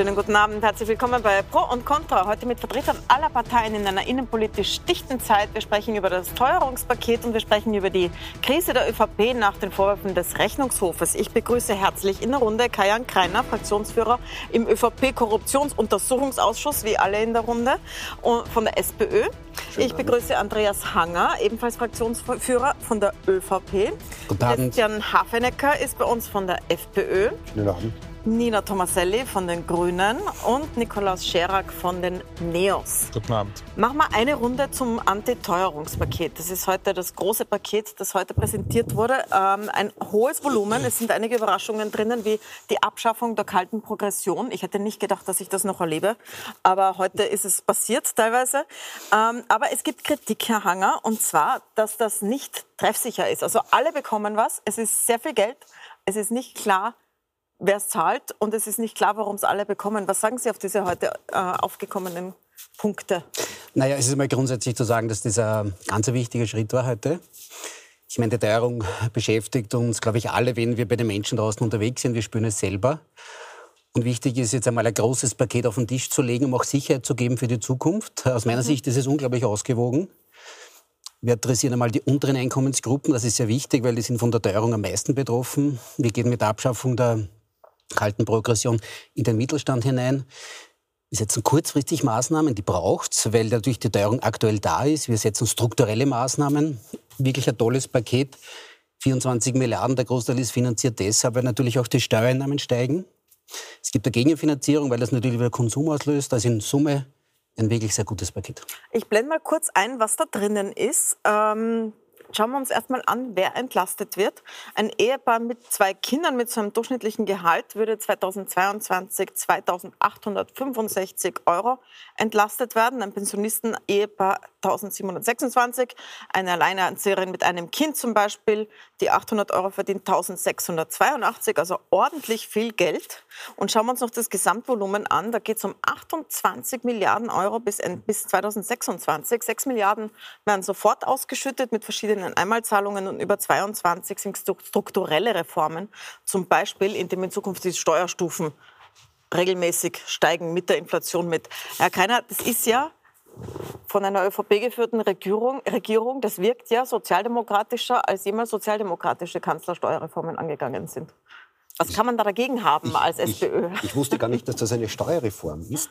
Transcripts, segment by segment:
Schönen guten Abend, herzlich willkommen bei Pro und Contra. Heute mit Vertretern aller Parteien in einer innenpolitisch dichten Zeit. Wir sprechen über das Teuerungspaket und wir sprechen über die Krise der ÖVP nach den Vorwürfen des Rechnungshofes. Ich begrüße herzlich in der Runde Kajan Kreiner, Fraktionsführer im ÖVP-Korruptionsuntersuchungsausschuss, wie alle in der Runde, von der SPÖ. Ich begrüße Andreas Hanger, ebenfalls Fraktionsführer von der ÖVP. Guten Abend. Christian Hafenecker ist bei uns von der FPÖ. Schönen Abend. Nina Tomaselli von den Grünen und Nikolaus Scherak von den Neos. Guten Abend. Machen wir eine Runde zum Antiteuerungspaket. Das ist heute das große Paket, das heute präsentiert wurde. Ähm, ein hohes Volumen. Es sind einige Überraschungen drinnen, wie die Abschaffung der kalten Progression. Ich hätte nicht gedacht, dass ich das noch erlebe. Aber heute ist es passiert teilweise. Ähm, aber es gibt Kritik, Herr Hanger, und zwar, dass das nicht treffsicher ist. Also alle bekommen was. Es ist sehr viel Geld. Es ist nicht klar, wer es zahlt und es ist nicht klar, warum es alle bekommen. Was sagen Sie auf diese heute äh, aufgekommenen Punkte? Naja, es ist mal grundsätzlich zu sagen, dass dieser ganz wichtige Schritt war heute. Ich meine, die Teuerung beschäftigt uns, glaube ich, alle, wenn wir bei den Menschen draußen unterwegs sind. Wir spüren es selber. Und wichtig ist jetzt einmal ein großes Paket auf den Tisch zu legen, um auch Sicherheit zu geben für die Zukunft. Aus meiner mhm. Sicht ist es unglaublich ausgewogen. Wir adressieren einmal die unteren Einkommensgruppen. Das ist sehr wichtig, weil die sind von der Teuerung am meisten betroffen. Wir gehen mit der Abschaffung der kalten Progression in den Mittelstand hinein. Wir setzen kurzfristig Maßnahmen, die braucht es, weil natürlich die Teuerung aktuell da ist. Wir setzen strukturelle Maßnahmen, wirklich ein tolles Paket. 24 Milliarden, der Großteil ist finanziert deshalb, weil natürlich auch die Steuereinnahmen steigen. Es gibt eine Gegenfinanzierung, weil das natürlich wieder Konsum auslöst. Also in Summe ein wirklich sehr gutes Paket. Ich blende mal kurz ein, was da drinnen ist. Ähm Schauen wir uns erstmal an, wer entlastet wird. Ein Ehepaar mit zwei Kindern mit so einem durchschnittlichen Gehalt würde 2022 2.865 Euro entlastet werden. Ein Pensionisten-Ehepaar 1.726. Eine Alleinerzieherin mit einem Kind zum Beispiel, die 800 Euro verdient, 1.682. Also ordentlich viel Geld. Und schauen wir uns noch das Gesamtvolumen an. Da geht es um 28 Milliarden Euro bis, bis 2026. 6 Milliarden werden sofort ausgeschüttet mit verschiedenen Einzelnen Einmalzahlungen und über 22 sind strukturelle Reformen, zum Beispiel indem in Zukunft die Steuerstufen regelmäßig steigen mit der Inflation mit. Herr Keiner, das ist ja von einer ÖVP geführten Regierung, Regierung, das wirkt ja sozialdemokratischer, als jemals sozialdemokratische Kanzlersteuerreformen angegangen sind. Was kann man da dagegen haben ich, als SPÖ? Ich, ich, wusste gar nicht, dass das eine Steuerreform ist.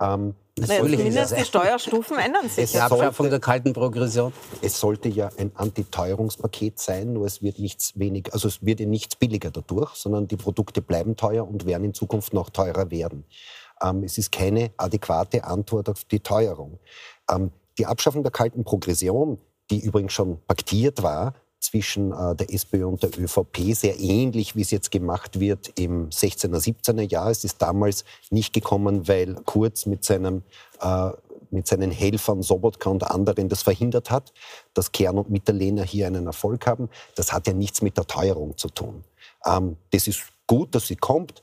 Ähm, naja, zumindest die Steuerstufen ändern sich. Die Abschaffung der kalten Progression. Es sollte ja ein Antiteuerungspaket sein, nur es wird nichts wenig, also es wird nichts billiger dadurch, sondern die Produkte bleiben teuer und werden in Zukunft noch teurer werden. Ähm, es ist keine adäquate Antwort auf die Teuerung. Ähm, die Abschaffung der kalten Progression, die übrigens schon paktiert war, zwischen äh, der SPÖ und der ÖVP, sehr ähnlich, wie es jetzt gemacht wird im 16er, 17er Jahr. Es ist damals nicht gekommen, weil Kurz mit seinem äh, mit seinen Helfern Sobotka und anderen das verhindert hat, dass Kern und Mitterlehner hier einen Erfolg haben. Das hat ja nichts mit der Teuerung zu tun. Ähm, das ist gut, dass sie kommt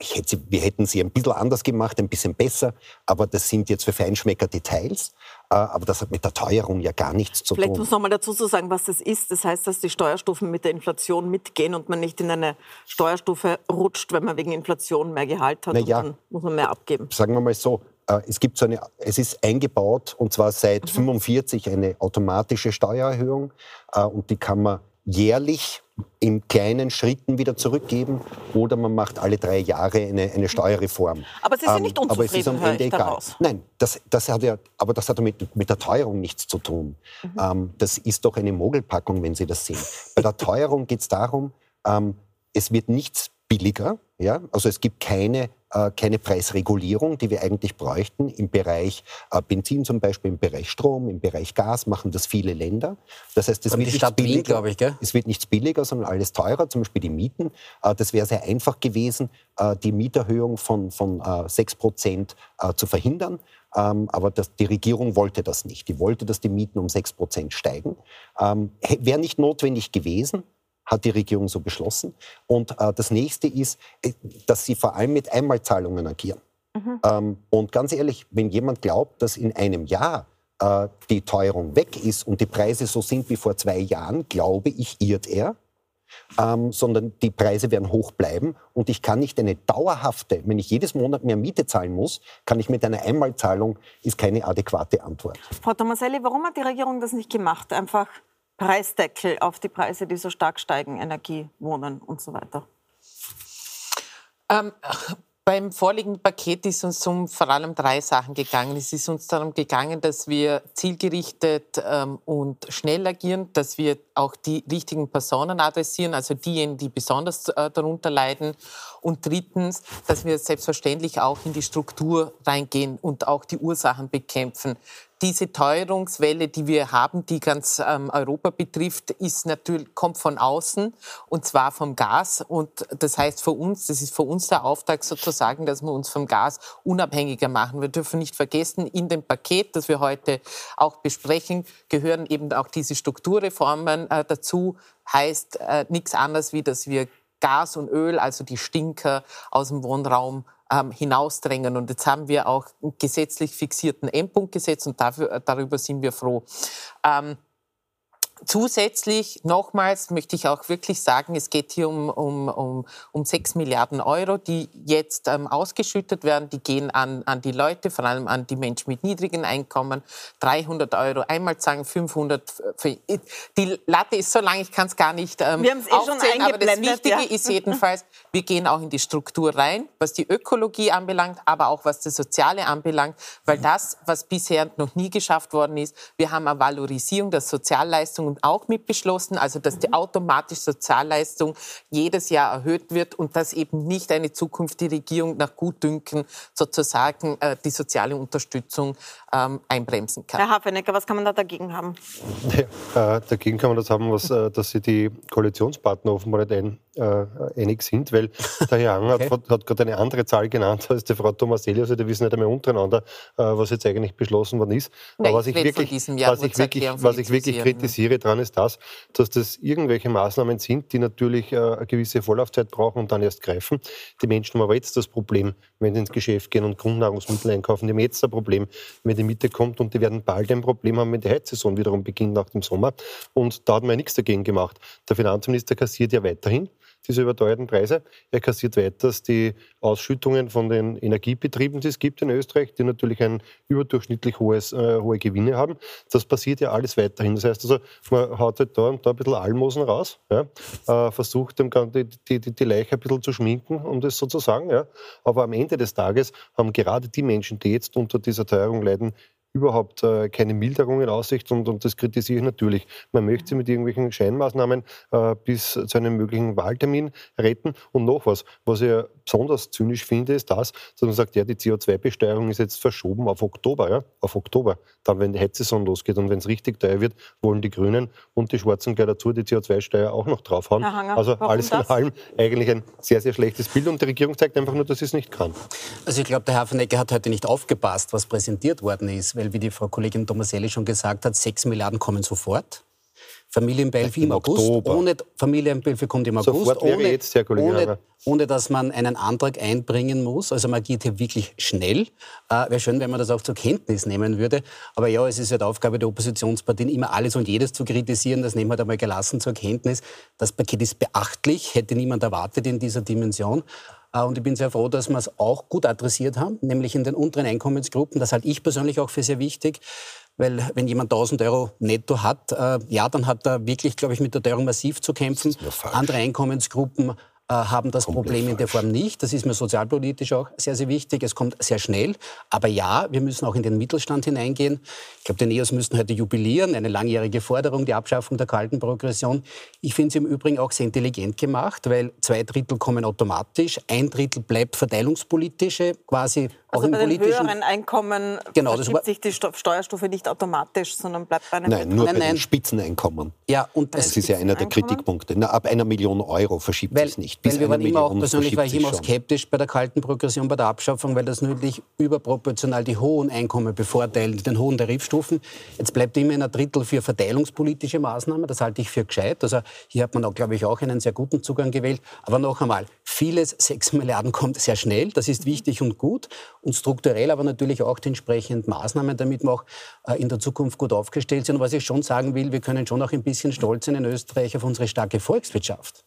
hätte, wir hätten sie ein bisschen anders gemacht, ein bisschen besser, aber das sind jetzt für Feinschmecker Details. Äh, aber das hat mit der Teuerung ja gar nichts zu Vielleicht tun. Vielleicht muss man mal dazu sagen, was das ist. Das heißt, dass die Steuerstufen mit der Inflation mitgehen und man nicht in eine Steuerstufe rutscht, wenn man wegen Inflation mehr Gehalt hat. Ja, dann muss man mehr abgeben. Sagen wir mal so, äh, es gibt so eine, es ist eingebaut und zwar seit mhm. eine automatische Steuererhöhung äh, und die kann man jährlich in kleinen Schritten wieder zurückgeben oder man macht alle drei Jahre eine, eine Steuerreform. Aber Sie sind ähm, nicht unzufrieden, aber es ist am Ende egal. Daraus. Nein, das, das hat ja, aber das hat mit, mit der Teuerung nichts zu tun. Mhm. Ähm, das ist doch eine Mogelpackung, wenn Sie das sehen. Bei der Teuerung geht es darum, ähm, es wird nichts billiger. Ja? Also es gibt keine keine Preisregulierung, die wir eigentlich bräuchten. Im Bereich äh, Benzin zum Beispiel, im Bereich Strom, im Bereich Gas machen das viele Länder. Das heißt, es wird, nichts billiger, glaube ich, gell? es wird nichts billiger, sondern alles teurer, zum Beispiel die Mieten. Äh, das wäre sehr einfach gewesen, die Mieterhöhung von, von 6 Prozent zu verhindern. Ähm, aber das, die Regierung wollte das nicht. Die wollte, dass die Mieten um 6 Prozent steigen. Ähm, wäre nicht notwendig gewesen hat die Regierung so beschlossen. Und äh, das nächste ist, äh, dass sie vor allem mit Einmalzahlungen agieren. Mhm. Ähm, und ganz ehrlich, wenn jemand glaubt, dass in einem Jahr äh, die Teuerung weg ist und die Preise so sind wie vor zwei Jahren, glaube ich, irrt er. ähm, sondern die Preise werden hoch bleiben und ich kann nicht eine dauerhafte, wenn ich jedes Monat mehr Miete zahlen muss, kann ich mit einer Einmalzahlung, ist keine adäquate Antwort. Frau Tomaselli, warum hat die Regierung das nicht gemacht? Einfach Preisdeckel auf die Preise, die so stark steigen, Energie, Wohnen und so weiter? Ähm, beim vorliegenden Paket ist uns um vor allem drei Sachen gegangen. Es ist uns darum gegangen, dass wir zielgerichtet ähm, und schnell agieren, dass wir auch die richtigen Personen adressieren, also diejenigen, die besonders äh, darunter leiden. Und drittens, dass wir selbstverständlich auch in die Struktur reingehen und auch die Ursachen bekämpfen diese Teuerungswelle, die wir haben, die ganz ähm, Europa betrifft, ist natürlich, kommt von außen und zwar vom Gas. Und das heißt für uns, das ist für uns der Auftrag sozusagen, dass wir uns vom Gas unabhängiger machen. Wir dürfen nicht vergessen, in dem Paket, das wir heute auch besprechen, gehören eben auch diese Strukturreformen äh, dazu. Heißt äh, nichts anderes, wie dass wir Gas und Öl, also die Stinker aus dem Wohnraum ähm, hinausdrängen. Und jetzt haben wir auch einen gesetzlich fixierten Endpunkt gesetzt und dafür, darüber sind wir froh. Ähm, Zusätzlich nochmals möchte ich auch wirklich sagen, es geht hier um, um, um, um 6 Milliarden Euro, die jetzt ähm, ausgeschüttet werden. Die gehen an, an die Leute, vor allem an die Menschen mit niedrigen Einkommen. 300 Euro einmal sagen, 500. Für, die Latte ist so lang, ich kann es gar nicht ähm, wir eh schon Aber das Wichtige ja. ist jedenfalls, wir gehen auch in die Struktur rein, was die Ökologie anbelangt, aber auch was das Soziale anbelangt. Weil das, was bisher noch nie geschafft worden ist, wir haben eine Valorisierung der Sozialleistungen Leistungen auch mit beschlossen, also dass die automatische Sozialleistung jedes Jahr erhöht wird und dass eben nicht eine zukünftige Regierung nach Gutdünken sozusagen äh, die soziale Unterstützung ähm, einbremsen kann. Herr Hafenecker, was kann man da dagegen haben? Ja, äh, dagegen kann man das haben, was, äh, dass sie die Koalitionspartner offenbar nicht ein, äh, einig sind, weil der Herr Ang okay. hat, hat gerade eine andere Zahl genannt als die Frau Tomaselli, also die wissen nicht einmal untereinander, äh, was jetzt eigentlich beschlossen worden ist. Nein, Aber was ich, wirklich, was ich wirklich, was ich wirklich kritisiere daran ist das, dass das irgendwelche Maßnahmen sind, die natürlich äh, eine gewisse Vorlaufzeit brauchen und dann erst greifen. Die Menschen haben aber jetzt das Problem, wenn sie ins Geschäft gehen und Grundnahrungsmittel einkaufen, die haben jetzt ein Problem, wenn die Mitte kommt und die werden bald ein Problem haben, wenn die Heizsaison wiederum beginnt nach dem Sommer. Und da hat man ja nichts dagegen gemacht. Der Finanzminister kassiert ja weiterhin diese überteuerten Preise. Er kassiert weiters die Ausschüttungen von den Energiebetrieben, die es gibt in Österreich, die natürlich ein überdurchschnittlich hohes, äh, hohe Gewinne haben. Das passiert ja alles weiterhin. Das heißt also, man haut halt da und da ein bisschen Almosen raus, ja, äh, versucht dem, die, die, die, Leiche ein bisschen zu schminken, um das so zu sagen. Ja. Aber am Ende des Tages haben gerade die Menschen, die jetzt unter dieser Teuerung leiden, überhaupt äh, keine Milderung in Aussicht und, und, das kritisiere ich natürlich. Man möchte sie mit irgendwelchen Scheinmaßnahmen äh, bis zu einem möglichen Wahltermin retten. Und noch was, was ich besonders zynisch finde, ist das, dass man sagt, ja, die CO2-Besteuerung ist jetzt verschoben auf Oktober, ja, auf Oktober, dann, wenn die Heizsaison losgeht und wenn es richtig teuer wird, wollen die Grünen und die Schwarzen gleich dazu die CO2-Steuer auch noch draufhauen. also alles in allem eigentlich ein sehr, sehr schlechtes Bild und die Regierung zeigt einfach nur, dass sie es nicht kann. Also ich glaube, der Herr von Ecke hat heute nicht aufgepasst, was präsentiert worden ist, weil wie die Frau Kollegin Tomaselli schon gesagt hat, 6 Milliarden kommen sofort. Familienbeihilfe im August. Oktober. Ohne Familienbeihilfe kommt im August. Sofort wäre ohne, jetzt, Herr Kollege ohne, ohne, dass man einen Antrag einbringen muss. Also man geht hier wirklich schnell. Äh, Wäre schön, wenn man das auch zur Kenntnis nehmen würde. Aber ja, es ist halt Aufgabe der Oppositionsparteien, immer alles und jedes zu kritisieren. Das nehmen wir halt einmal gelassen zur Kenntnis. Das Paket ist beachtlich, hätte niemand erwartet in dieser Dimension. Äh, und ich bin sehr froh, dass wir es auch gut adressiert haben, nämlich in den unteren Einkommensgruppen. Das halte ich persönlich auch für sehr wichtig. Weil wenn jemand 1000 Euro netto hat, äh, ja, dann hat er wirklich, glaube ich, mit der Teuerung massiv zu kämpfen. Andere Einkommensgruppen haben das Komplett Problem in der Form nicht. Das ist mir sozialpolitisch auch sehr, sehr wichtig. Es kommt sehr schnell. Aber ja, wir müssen auch in den Mittelstand hineingehen. Ich glaube, die NEOS müssten heute jubilieren. Eine langjährige Forderung, die Abschaffung der kalten Progression. Ich finde es im Übrigen auch sehr intelligent gemacht, weil zwei Drittel kommen automatisch, ein Drittel bleibt verteilungspolitische, quasi also auch bei den höheren Einkommen genau, verschiebt sich die Steuerstufe nicht automatisch, sondern bleibt bei einem Nein, nur nein, bei nein. den Spitzeneinkommen. Ja, und das ist ja einer der Kritikpunkte. Na, ab einer Million Euro verschiebt sich nicht. Weil wir waren immer auch, persönlich war ich immer auch skeptisch bei der kalten Progression, bei der Abschaffung, weil das natürlich überproportional die hohen Einkommen bevorteilt, den hohen Tarifstufen. Jetzt bleibt immer ein Drittel für verteilungspolitische Maßnahmen. Das halte ich für gescheit. Also hier hat man, auch, glaube ich, auch einen sehr guten Zugang gewählt. Aber noch einmal, vieles, 6 Milliarden kommt sehr schnell. Das ist wichtig und gut. Und strukturell aber natürlich auch die entsprechenden Maßnahmen, damit wir auch äh, in der Zukunft gut aufgestellt sind. Und was ich schon sagen will, wir können schon auch ein bisschen stolz sein in Österreich auf unsere starke Volkswirtschaft.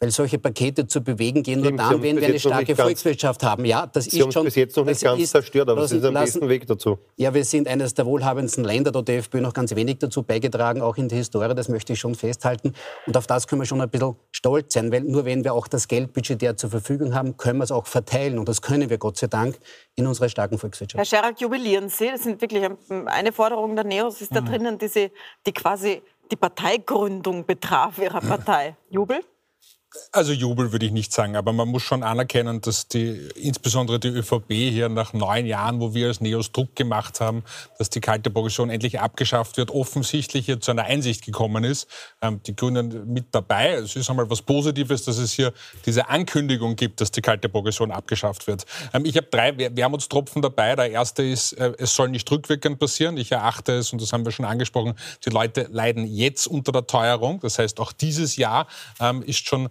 Weil solche Pakete zu bewegen gehen nur dann, wenn wir eine starke Volkswirtschaft haben. Ja, das Sie ist schon. bis jetzt noch nicht ganz ist, zerstört, aber Sie sind am besten Weg dazu. Ja, wir sind eines der wohlhabendsten Länder. Da hat die FPÖ noch ganz wenig dazu beigetragen, auch in der Historie. Das möchte ich schon festhalten. Und auf das können wir schon ein bisschen stolz sein, weil nur wenn wir auch das Geldbudget der zur Verfügung haben, können wir es auch verteilen. Und das können wir Gott sei Dank in unserer starken Volkswirtschaft. Herr Scherak, jubilieren Sie. Das sind wirklich eine Forderung der Neos ist da mhm. drinnen, die, die quasi die Parteigründung betraf Ihrer Partei. Jubel? Also Jubel würde ich nicht sagen, aber man muss schon anerkennen, dass die, insbesondere die ÖVP hier nach neun Jahren, wo wir als Neos Druck gemacht haben, dass die kalte Progression endlich abgeschafft wird, offensichtlich hier zu einer Einsicht gekommen ist. Ähm, die Grünen mit dabei. Es ist einmal was Positives, dass es hier diese Ankündigung gibt, dass die kalte Progression abgeschafft wird. Ähm, ich habe drei Wermutstropfen dabei. Der erste ist, äh, es soll nicht rückwirkend passieren. Ich erachte es, und das haben wir schon angesprochen, die Leute leiden jetzt unter der Teuerung. Das heißt, auch dieses Jahr ähm, ist schon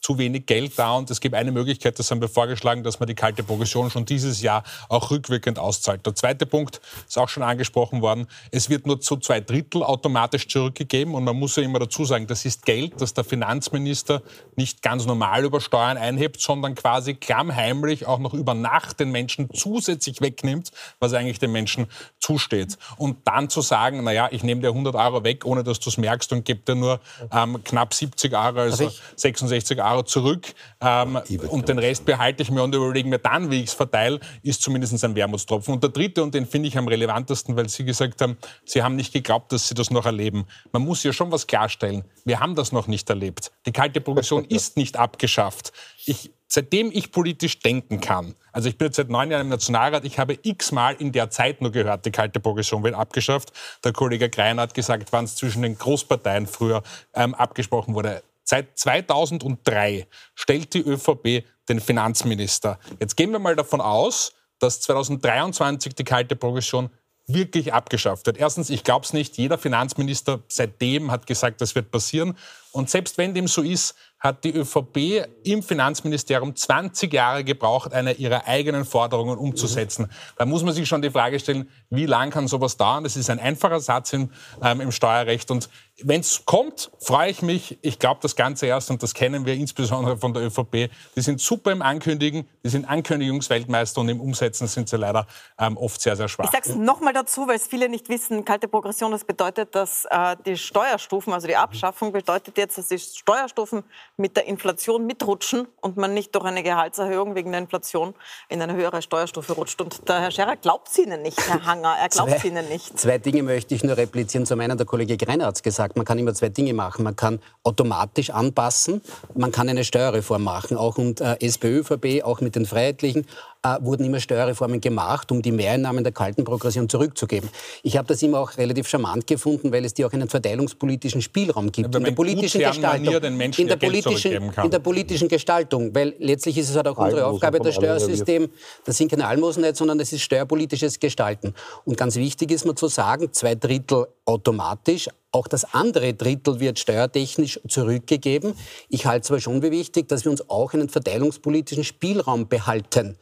zu wenig Geld da und es gibt eine Möglichkeit, das haben wir vorgeschlagen, dass man die kalte Progression schon dieses Jahr auch rückwirkend auszahlt. Der zweite Punkt ist auch schon angesprochen worden. Es wird nur zu zwei Drittel automatisch zurückgegeben und man muss ja immer dazu sagen, das ist Geld, das der Finanzminister nicht ganz normal über Steuern einhebt, sondern quasi klammheimlich auch noch über Nacht den Menschen zusätzlich wegnimmt, was eigentlich den Menschen zusteht. Und dann zu sagen, naja, ich nehme dir 100 Euro weg, ohne dass du es merkst und gebe dir nur ähm, knapp 70 Euro, also 66 Euro Euro zurück ähm, und den Rest behalte ich mir und überlege mir dann, wie ich es verteile, ist zumindest ein Wermutstropfen. Und der dritte, und den finde ich am relevantesten, weil Sie gesagt haben, Sie haben nicht geglaubt, dass Sie das noch erleben. Man muss ja schon was klarstellen. Wir haben das noch nicht erlebt. Die kalte Progression ist nicht abgeschafft. Ich seitdem ich politisch denken kann, also ich bin jetzt seit neun Jahren im Nationalrat, ich habe x-mal in der Zeit nur gehört, die kalte Progression wird abgeschafft. Der Kollege Greiner hat gesagt, wann es zwischen den Großparteien früher ähm, abgesprochen wurde. Seit 2003 stellt die ÖVP den Finanzminister. Jetzt gehen wir mal davon aus, dass 2023 die kalte Progression wirklich abgeschafft wird. Erstens, ich glaube es nicht. Jeder Finanzminister seitdem hat gesagt, das wird passieren. Und selbst wenn dem so ist, hat die ÖVP im Finanzministerium 20 Jahre gebraucht, eine ihrer eigenen Forderungen umzusetzen. Da muss man sich schon die Frage stellen, wie lang kann sowas dauern? Das ist ein einfacher Satz im, ähm, im Steuerrecht. Und wenn es kommt, freue ich mich. Ich glaube das Ganze erst, und das kennen wir insbesondere von der ÖVP, die sind super im Ankündigen, die sind Ankündigungsweltmeister und im Umsetzen sind sie leider ähm, oft sehr, sehr schwach. Ich sage es nochmal dazu, weil es viele nicht wissen, kalte Progression, das bedeutet, dass äh, die Steuerstufen, also die Abschaffung bedeutet jetzt, dass die Steuerstufen mit der Inflation mitrutschen und man nicht durch eine Gehaltserhöhung wegen der Inflation in eine höhere Steuerstufe rutscht. Und der Herr Scherer glaubt es Ihnen nicht, Herr Hanger, er glaubt es Ihnen nicht. Zwei Dinge möchte ich nur replizieren. Zum einen, der Kollege Greiner hat es gesagt, man kann immer zwei Dinge machen. Man kann automatisch anpassen, man kann eine Steuerreform machen, auch und äh, SPÖ, ÖVP, auch mit den Freiheitlichen äh, wurden immer Steuerreformen gemacht, um die Mehreinnahmen der kalten Progression zurückzugeben. Ich habe das immer auch relativ charmant gefunden, weil es dir auch einen verteilungspolitischen Spielraum gibt. in der politischen Gestaltung. in, der politischen, in der politischen Gestaltung. Weil letztlich ist es halt auch unsere Aufgabe, das Steuersystem, das sind keine Almosen nicht, sondern das ist steuerpolitisches Gestalten. Und ganz wichtig ist mir zu sagen, zwei Drittel automatisch, auch das andere Drittel wird steuertechnisch zurückgegeben. Ich halte es aber schon für wichtig, dass wir uns auch einen verteilungspolitischen Spielraum behalten.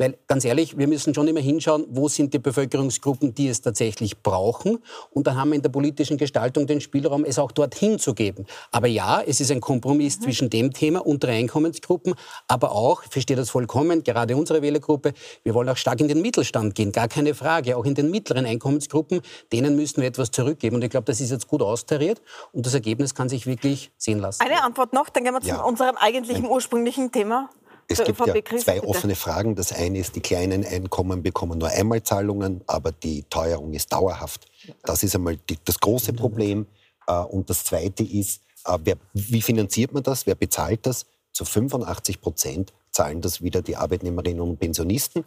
Weil ganz ehrlich, wir müssen schon immer hinschauen, wo sind die Bevölkerungsgruppen, die es tatsächlich brauchen. Und dann haben wir in der politischen Gestaltung den Spielraum, es auch dorthin zu geben. Aber ja, es ist ein Kompromiss mhm. zwischen dem Thema und der Einkommensgruppen, aber auch, ich verstehe das vollkommen, gerade unsere Wählergruppe, wir wollen auch stark in den Mittelstand gehen, gar keine Frage. Auch in den mittleren Einkommensgruppen, denen müssen wir etwas zurückgeben. Und ich glaube, das ist jetzt gut austariert und das Ergebnis kann sich wirklich sehen lassen. Eine Antwort noch, dann gehen wir zu ja. unserem eigentlichen ursprünglichen Thema. Es gibt ja zwei offene Fragen. Das eine ist, die kleinen Einkommen bekommen nur Einmalzahlungen, aber die Teuerung ist dauerhaft. Das ist einmal die, das große Problem. Äh, und das zweite ist, äh, wer, wie finanziert man das? Wer bezahlt das? Zu 85 Prozent zahlen das wieder die Arbeitnehmerinnen und Pensionisten.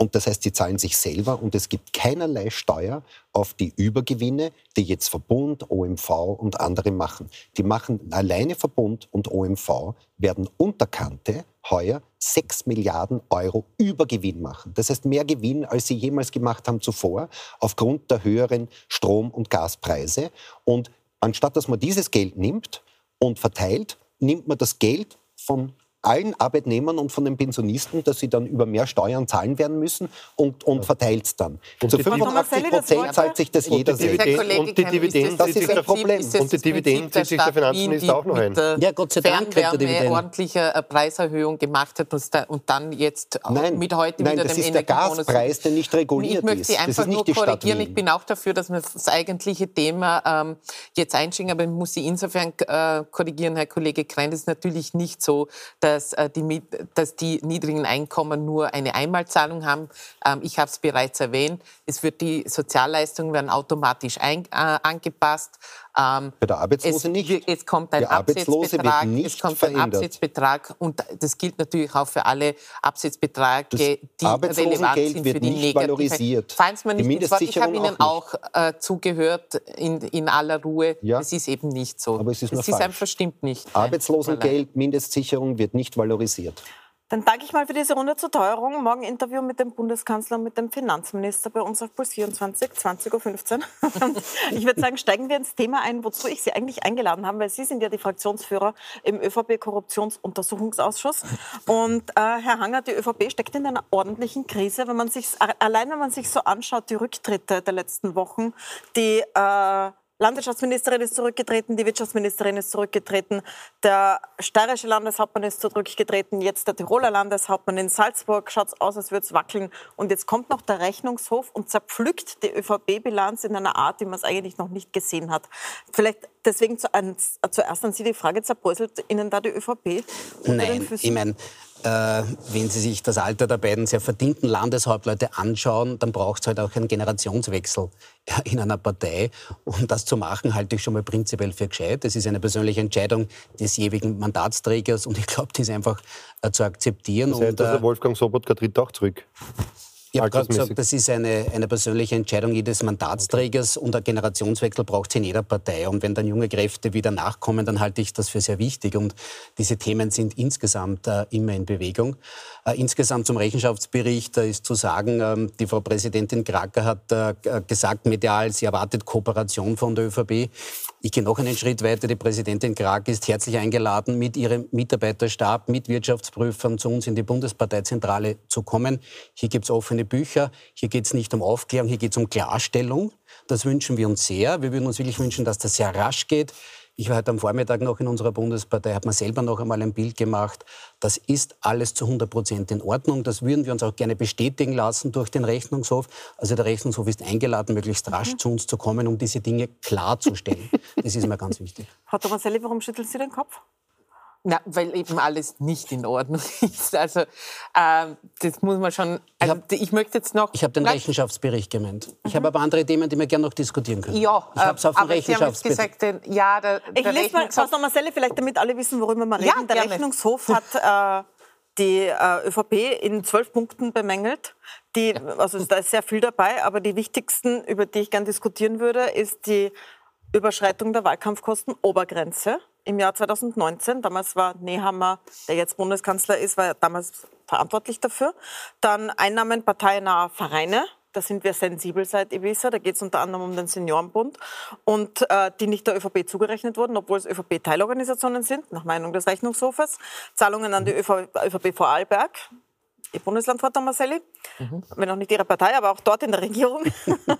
Und das heißt, sie zahlen sich selber und es gibt keinerlei Steuer auf die Übergewinne, die jetzt Verbund, OMV und andere machen. Die machen alleine Verbund und OMV werden Unterkante heuer 6 Milliarden Euro Übergewinn machen. Das heißt mehr Gewinn, als sie jemals gemacht haben zuvor, aufgrund der höheren Strom- und Gaspreise. Und anstatt dass man dieses Geld nimmt und verteilt, nimmt man das Geld von allen Arbeitnehmern und von den Pensionisten, dass sie dann über mehr Steuern zahlen werden müssen und, und verteilt es dann. Und Zu 85 Prozent zahlt sich das jeder selbst. Und die Dividenden, das ist ein Problem. Und die Dividenden zieht sich der Finanzminister auch noch ein. Ja, Gott sei Dank kriegt er Dividenden. ordentliche äh, Preiserhöhung gemacht hat und dann jetzt nein, mit heute nein, wieder das dem ist der Gaspreis, der nicht reguliert ist. Ich möchte Sie einfach nur korrigieren. Ich bin auch dafür, dass wir das eigentliche Thema ähm, jetzt einschicken, aber ich muss Sie insofern äh, korrigieren, Herr Kollege Krein. Das ist natürlich nicht so, dass dass, äh, die, dass die niedrigen Einkommen nur eine Einmalzahlung haben. Ähm, ich habe es bereits erwähnt. Es wird die Sozialleistungen werden automatisch ein, äh, angepasst. Ähm, Bei der Arbeitslose es, nicht. Es kommt ein Absetzbetrag. es kommt ein Absetzbetrag und das gilt natürlich auch für alle Absetzbeträge, die relevant sind für die nicht valorisiert. Fallen Sie mir nicht ins Wort. Ich habe Ihnen auch, äh, zugehört in, in aller Ruhe. Ja. Das ist eben nicht so. Aber es ist, es ist einfach stimmt nicht. Arbeitslosengeld, Mindestsicherung wird nicht valorisiert. Dann danke ich mal für diese Runde zur Teuerung. Morgen Interview mit dem Bundeskanzler und mit dem Finanzminister bei uns auf Puls 24, 20.15 Uhr. ich würde sagen, steigen wir ins Thema ein, wozu ich Sie eigentlich eingeladen habe, weil Sie sind ja die Fraktionsführer im ÖVP-Korruptionsuntersuchungsausschuss. Und äh, Herr Hanger, die ÖVP steckt in einer ordentlichen Krise. Wenn man sich, allein wenn man sich so anschaut, die Rücktritte der letzten Wochen, die äh, Landwirtschaftsministerin ist zurückgetreten, die Wirtschaftsministerin ist zurückgetreten, der steirische Landeshauptmann ist zurückgetreten, jetzt der Tiroler Landeshauptmann in Salzburg. Schaut es aus, als würde es wackeln. Und jetzt kommt noch der Rechnungshof und zerpflückt die ÖVP-Bilanz in einer Art, die man es eigentlich noch nicht gesehen hat. Vielleicht deswegen zuerst an Sie die Frage, zerbröselt Ihnen da die ÖVP? Nein, ich meine, äh, wenn Sie sich das Alter der beiden sehr verdienten Landeshauptleute anschauen, dann braucht es halt auch einen Generationswechsel in einer Partei. Und das zu machen, halte ich schon mal prinzipiell für gescheit. Das ist eine persönliche Entscheidung des jeweiligen Mandatsträgers und ich glaube, die ist einfach äh, zu akzeptieren. Das heißt, und, äh, Wolfgang Sobotka tritt auch zurück. Ich habe gerade gesagt, das ist eine, eine persönliche Entscheidung jedes Mandatsträgers und ein Generationswechsel braucht es in jeder Partei. Und wenn dann junge Kräfte wieder nachkommen, dann halte ich das für sehr wichtig. Und diese Themen sind insgesamt äh, immer in Bewegung. Äh, insgesamt zum Rechenschaftsbericht äh, ist zu sagen, ähm, die Frau Präsidentin Kracker hat äh, gesagt medial, sie erwartet Kooperation von der ÖVP. Ich gehe noch einen Schritt weiter. Die Präsidentin Krag ist herzlich eingeladen, mit ihrem Mitarbeiterstab, mit Wirtschaftsprüfern zu uns in die Bundesparteizentrale zu kommen. Hier gibt es offene Bücher. Hier geht es nicht um Aufklärung, hier geht es um Klarstellung. Das wünschen wir uns sehr. Wir würden uns wirklich wünschen, dass das sehr rasch geht. Ich war heute am Vormittag noch in unserer Bundespartei, habe mir selber noch einmal ein Bild gemacht. Das ist alles zu 100 Prozent in Ordnung. Das würden wir uns auch gerne bestätigen lassen durch den Rechnungshof. Also der Rechnungshof ist eingeladen, möglichst rasch mhm. zu uns zu kommen, um diese Dinge klarzustellen. das ist mir ganz wichtig. Frau Tomaselli, warum schütteln Sie den Kopf? Na, weil eben alles nicht in Ordnung ist. Also äh, das muss man schon. Also, ich, hab, ich möchte jetzt noch. Ich habe den Rechenschaftsbericht gemeint. Mhm. Ich habe aber andere Themen, die wir gerne noch diskutieren können. Ja, ich habe es auf dem Rechenschaftsbericht. gesagt, den, ja, der, ich der lese mal, Frau Sommerselli, vielleicht damit alle wissen, worüber wir reden. Ja, der gerne. Rechnungshof hat äh, die äh, ÖVP in zwölf Punkten bemängelt. Die, also da ist sehr viel dabei, aber die wichtigsten, über die ich gerne diskutieren würde, ist die Überschreitung der Wahlkampfkosten-Obergrenze im Jahr 2019. Damals war Nehammer, der jetzt Bundeskanzler ist, war damals verantwortlich dafür. Dann Einnahmen parteinaher Vereine. Da sind wir sensibel seit Ibiza. Da geht es unter anderem um den Seniorenbund und äh, die nicht der ÖVP zugerechnet wurden, obwohl es ÖVP-Teilorganisationen sind, nach Meinung des Rechnungshofes. Zahlungen an die ÖVP, ÖVP Vorarlberg, Ihr Bundesland, Frau Tomaselli, mhm. wenn auch nicht Ihre Partei, aber auch dort in der Regierung.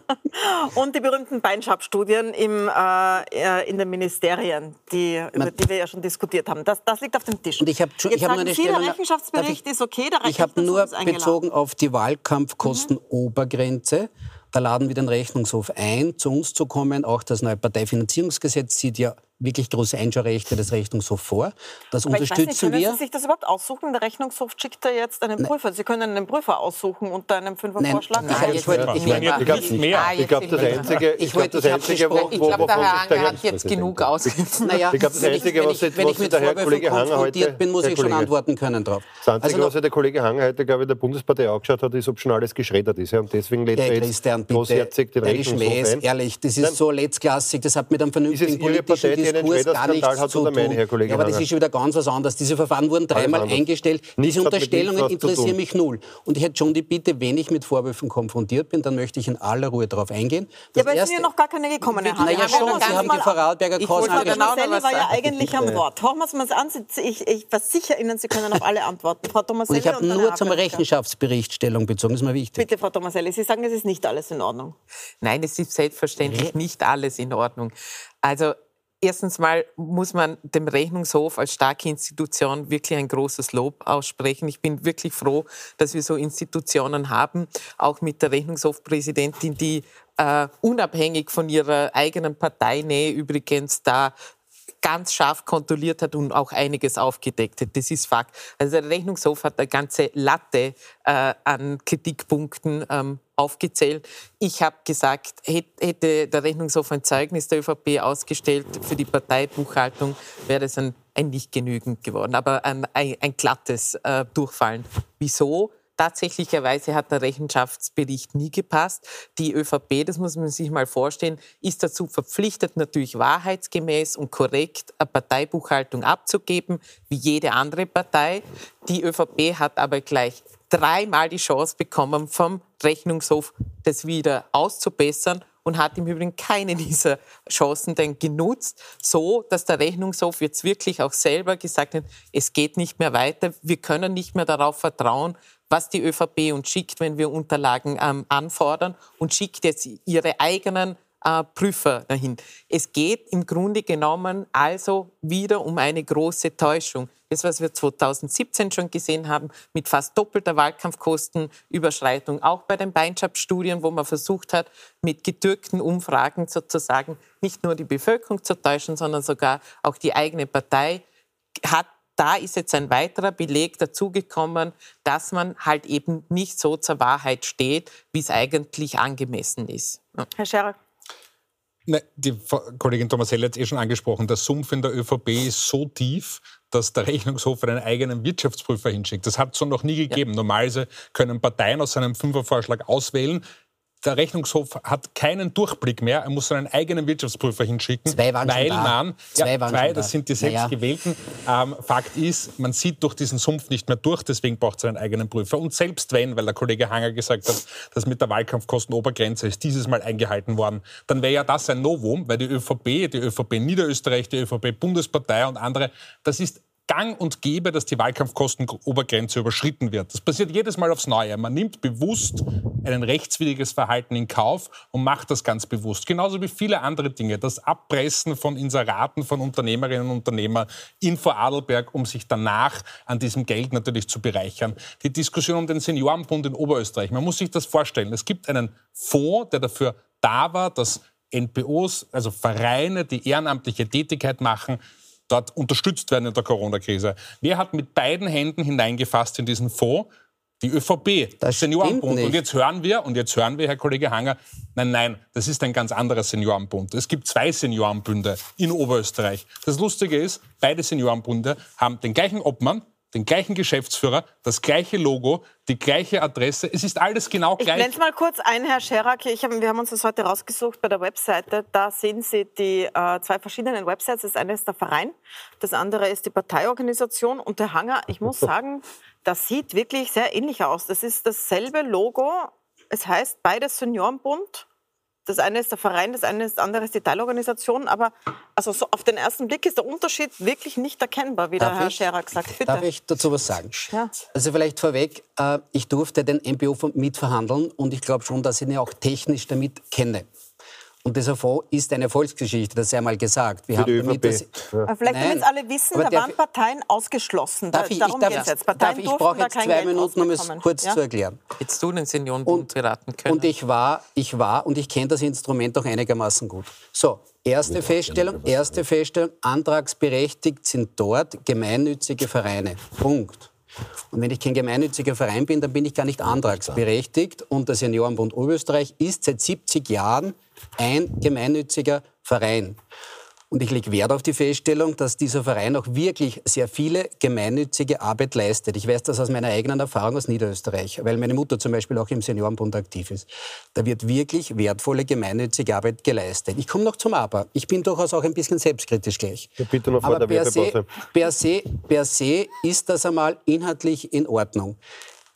und die berühmten Beinschab-Studien äh, in den Ministerien, die, über die wir ja schon diskutiert haben. Das, das liegt auf dem Tisch. Und ich habe Jetzt hab sagen Sie, der Rechenschaftsbericht ich, ist okay, der Ich habe nur bezogen auf die Wahlkampfkostenobergrenze. Da laden wir den Rechnungshof ein, zu uns zu kommen. Auch das neue Parteifinanzierungsgesetz sieht ja wirklich große Einschaurechte des Rechnungshofs vor. Das Aber unterstützen ich weiß nicht, wir. Können Sie sich das überhaupt aussuchen? Der Rechnungshof schickt da jetzt einen Prüfer. Sie können einen Prüfer aussuchen unter einem Fünfervorschlag. Nein, Nein, ich wollte- ich mehr. ich glaube, Nicht mehr. Ah, Ich jetzt glaube, das. Einzige, Ich ich wollte- das ich Einzige, wo, gesprochen- Ich wo, glaube, der Herr sich Anger hat jetzt genug ausgegriffen. Naja, Ich glaube, das wenn Einzige, was jetzt- wenn ich mit der Herr Vorwürfen Kollege Hanger konfrontiert heute- bin, muss ich schon antworten können drauf. Das Einzige, Also was der Kollege Hanger heute, glaube ich, der Bundespartei angeschaut hat, ist, ob schon alles geschreddert ist. Und deswegen lädt er jetzt großherzig den Rechnungshof ein. ehrlich, das ist Nein. so letztklassig, das hat mit einem vernünftigen politischen einen Diskurs gar nichts hat zu tun. meine, Herr Kollege ja, aber das ist schon wieder ganz was anderes. Diese Verfahren wurden dreimal eingestellt. Nichts Diese Unterstellungen interessieren mich null. Und ich hätte schon die Bitte, wenn ich mit Vorwürfen konfrontiert bin, dann möchte ich in aller Ruhe darauf eingehen. Ja, Das aber es sind ja noch gar keine gekommen. Herr. Naja, schon, Sie haben die Vorarlberger genau noch angesprochen. Was war ja eigentlich am Wort. Hören wir es uns an. Ich, ich versichere Ihnen, Sie können auf alle antworten. Frau Und Tomaselli ich habe nur zum. Rechenschaftsbericht Stellung bezogen, das ist mir wichtig. Bitte, Frau Tomaselli, Sie sagen, es ist nicht alles in Ordnung. Nein, es ist selbstverständlich nicht alles in Ordnung. Also erstens mal muss man dem Rechnungshof als starke Institution wirklich ein großes Lob aussprechen. Ich bin wirklich froh, dass wir so Institutionen haben, auch mit der Rechnungshofpräsidentin, die äh, unabhängig von ihrer eigenen Parteinähe übrigens da ganz scharf kontrolliert hat und auch einiges aufgedeckt hat. Das ist Fakt. Also der Rechnungshof hat eine ganze Latte äh, an Kritikpunkten ähm, aufgezählt. Ich habe gesagt, hätt- hätte der Rechnungshof ein Zeugnis der ÖVP ausgestellt für die Parteibuchhaltung, wäre es ein, ein nicht genügend geworden, aber ein, ein, ein glattes äh, Durchfallen. Wieso? Tatsächlicherweise hat der Rechenschaftsbericht nie gepasst. Die ÖVP, das muss man sich mal vorstellen, ist dazu verpflichtet, natürlich wahrheitsgemäß und korrekt eine Parteibuchhaltung abzugeben, wie jede andere Partei. Die ÖVP hat aber gleich dreimal die Chance bekommen, vom Rechnungshof das wieder auszubessern und hat im Übrigen keine dieser Chancen dann genutzt, so dass der Rechnungshof jetzt wirklich auch selber gesagt hat, es geht nicht mehr weiter, wir können nicht mehr darauf vertrauen, was die ÖVP uns schickt, wenn wir Unterlagen ähm, anfordern und schickt jetzt ihre eigenen äh, Prüfer dahin. Es geht im Grunde genommen also wieder um eine große Täuschung. Das, was wir 2017 schon gesehen haben, mit fast doppelter Wahlkampfkostenüberschreitung, auch bei den Beinschab-Studien, wo man versucht hat, mit getürkten Umfragen sozusagen nicht nur die Bevölkerung zu täuschen, sondern sogar auch die eigene Partei, hat da ist jetzt ein weiterer Beleg dazugekommen, dass man halt eben nicht so zur Wahrheit steht, wie es eigentlich angemessen ist. Ja. Herr Scherer. Ne, die Kollegin Thomasell hat es eh schon angesprochen. Der Sumpf in der ÖVP ist so tief, dass der Rechnungshof einen eigenen Wirtschaftsprüfer hinschickt. Das hat es so noch nie gegeben. Normalerweise können Parteien aus seinem Fünfervorschlag auswählen. Der Rechnungshof hat keinen Durchblick mehr. Er muss seinen eigenen Wirtschaftsprüfer hinschicken. Zwei waren schon weil da. man, Zwei ja, waren zwei, schon das da. sind die sechs Naja. gewählten. Ähm, Fakt ist, man sieht durch diesen Sumpf nicht mehr durch, deswegen braucht es einen eigenen Prüfer. Und selbst wenn, weil der Kollege Hanger gesagt hat, dass mit der Wahlkampfkostenobergrenze ist dieses Mal eingehalten worden, dann wäre ja das ein Novum, weil die ÖVP, die ÖVP Niederösterreich, die ÖVP Bundespartei und andere, das ist gang und gäbe, dass die Wahlkampfkostenobergrenze überschritten wird. Das passiert jedes Mal aufs Neue. Man nimmt bewusst ein rechtswidriges Verhalten in Kauf und macht das ganz bewusst. Genauso wie viele andere Dinge. Das Abpressen von Inseraten von Unternehmerinnen und Unternehmern in Vorarlberg, um sich danach an diesem Geld natürlich zu bereichern. Die Diskussion um den Seniorenbund in Oberösterreich. Man muss sich das vorstellen. Es gibt einen Fonds, der dafür da war, dass NPOs, also Vereine, die ehrenamtliche Tätigkeit machen, dort unterstützt werden in der Corona-Krise. Wer hat mit beiden Händen hineingefasst in diesen Fonds? Die ÖVP, Das Seniorenbund. nicht. Und jetzt hören wir, und jetzt hören wir, Herr Kollege Hanger, nein, nein, das ist ein ganz anderer Seniorenbund. Es gibt zwei Seniorenbünde in Oberösterreich. Das Lustige ist, beide Seniorenbünde haben den gleichen Obmann, den gleichen Geschäftsführer, das gleiche Logo, die gleiche Adresse. Es ist alles genau Ich gleich. blende mal kurz ein, Herr Scherak. Ich hab, wir haben uns das heute rausgesucht bei der Webseite. Da sehen Sie die äh, zwei verschiedenen Websites. Das eine ist der Verein, das andere ist die Parteiorganisation. Und der Hanger, ich muss sagen, das sieht wirklich sehr ähnlich aus. Das ist dasselbe Logo. Es heißt beides Seniorenbund. Das eine ist der Verein, das eine ist, das andere ist die Teilorganisation. Aber also so auf den ersten Blick ist der Unterschied wirklich nicht erkennbar, wie der Darf Herr ich? Scherak sagt. Bitte. Darf ich dazu was sagen? Ja. Also vielleicht vorweg, äh, ich durfte den MPO von- mitverhandeln und ich glaube schon, dass ich ihn auch technisch damit kenne. Und dieser Fonds ist eine Volksgeschichte, das sei mal gesagt. Wir Für die haben damit ÖVP. das, Aber Vielleicht, damit es alle wissen, Aber da waren Parteien ausgeschlossen. Darf Da- ich, ich, Darum darf, geht es jetzt. darf Parteien ich, ich brauche jetzt zwei Geld Minuten, um es kurz Ja? zu erklären. Jetzt du den Seniorenbund beraten können. Und ich war, ich war und ich kenne das Instrument auch einigermaßen gut. So, erste Feststellung, erste Feststellung, antragsberechtigt sind dort gemeinnützige Vereine. Punkt. Und wenn ich kein gemeinnütziger Verein bin, dann bin ich gar nicht antragsberechtigt. Und der Seniorenbund Oberösterreich ist seit 70 Jahren ein gemeinnütziger Verein. Und ich lege Wert auf die Feststellung, dass dieser Verein auch wirklich sehr viele gemeinnützige Arbeit leistet. Ich weiß das aus meiner eigenen Erfahrung aus Niederösterreich, weil meine Mutter zum Beispiel auch im Seniorenbund aktiv ist. Da wird wirklich wertvolle gemeinnützige Arbeit geleistet. Ich komme noch zum Aber. Ich bin durchaus auch ein bisschen selbstkritisch gleich. Ja, bitte noch vor Aber der per se, per, se, per se ist das einmal inhaltlich in Ordnung.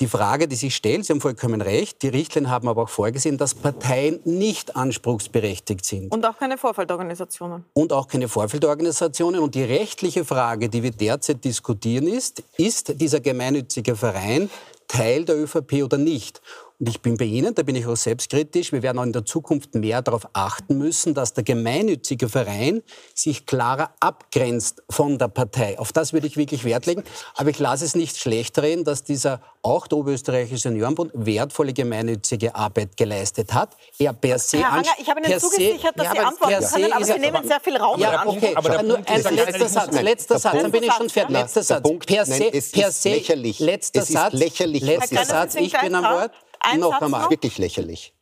Die Frage, die sich stellt, Sie haben vollkommen recht, die Richtlinien haben aber auch vorgesehen, dass Parteien nicht anspruchsberechtigt sind Und auch keine Vorfeldorganisationen. und auch keine Vorfeldorganisationen. Und die rechtliche Frage, die wir derzeit diskutieren, ist, ist dieser gemeinnützige Verein Teil der ÖVP oder nicht? Und ich bin bei Ihnen, da bin ich auch selbstkritisch, wir werden auch in der Zukunft mehr darauf achten müssen, dass der gemeinnützige Verein sich klarer abgrenzt von der Partei. Auf das würde ich wirklich Wert legen. Aber ich lasse es nicht schlecht reden, dass dieser auch der Oberösterreichische Seniorenbund wertvolle gemeinnützige Arbeit geleistet hat. Er per se Herr Hanger, ich habe Ihnen zugesichert, dass Ja, Sie aber antworten können, aber Sie nehmen sehr viel Raum ja, okay, aber der aber nur Punkt letzter Satz, letzter der Satz, dann Punkt- bin ich schon fertig. Letzter Der Satz. Punkt- per se, per se, lächerlich. letzter Es ist Satz, lächerlich, letzter Satz, ich bin am Wort. Ein Noch Satz einmal. noch. Wirklich lächerlich.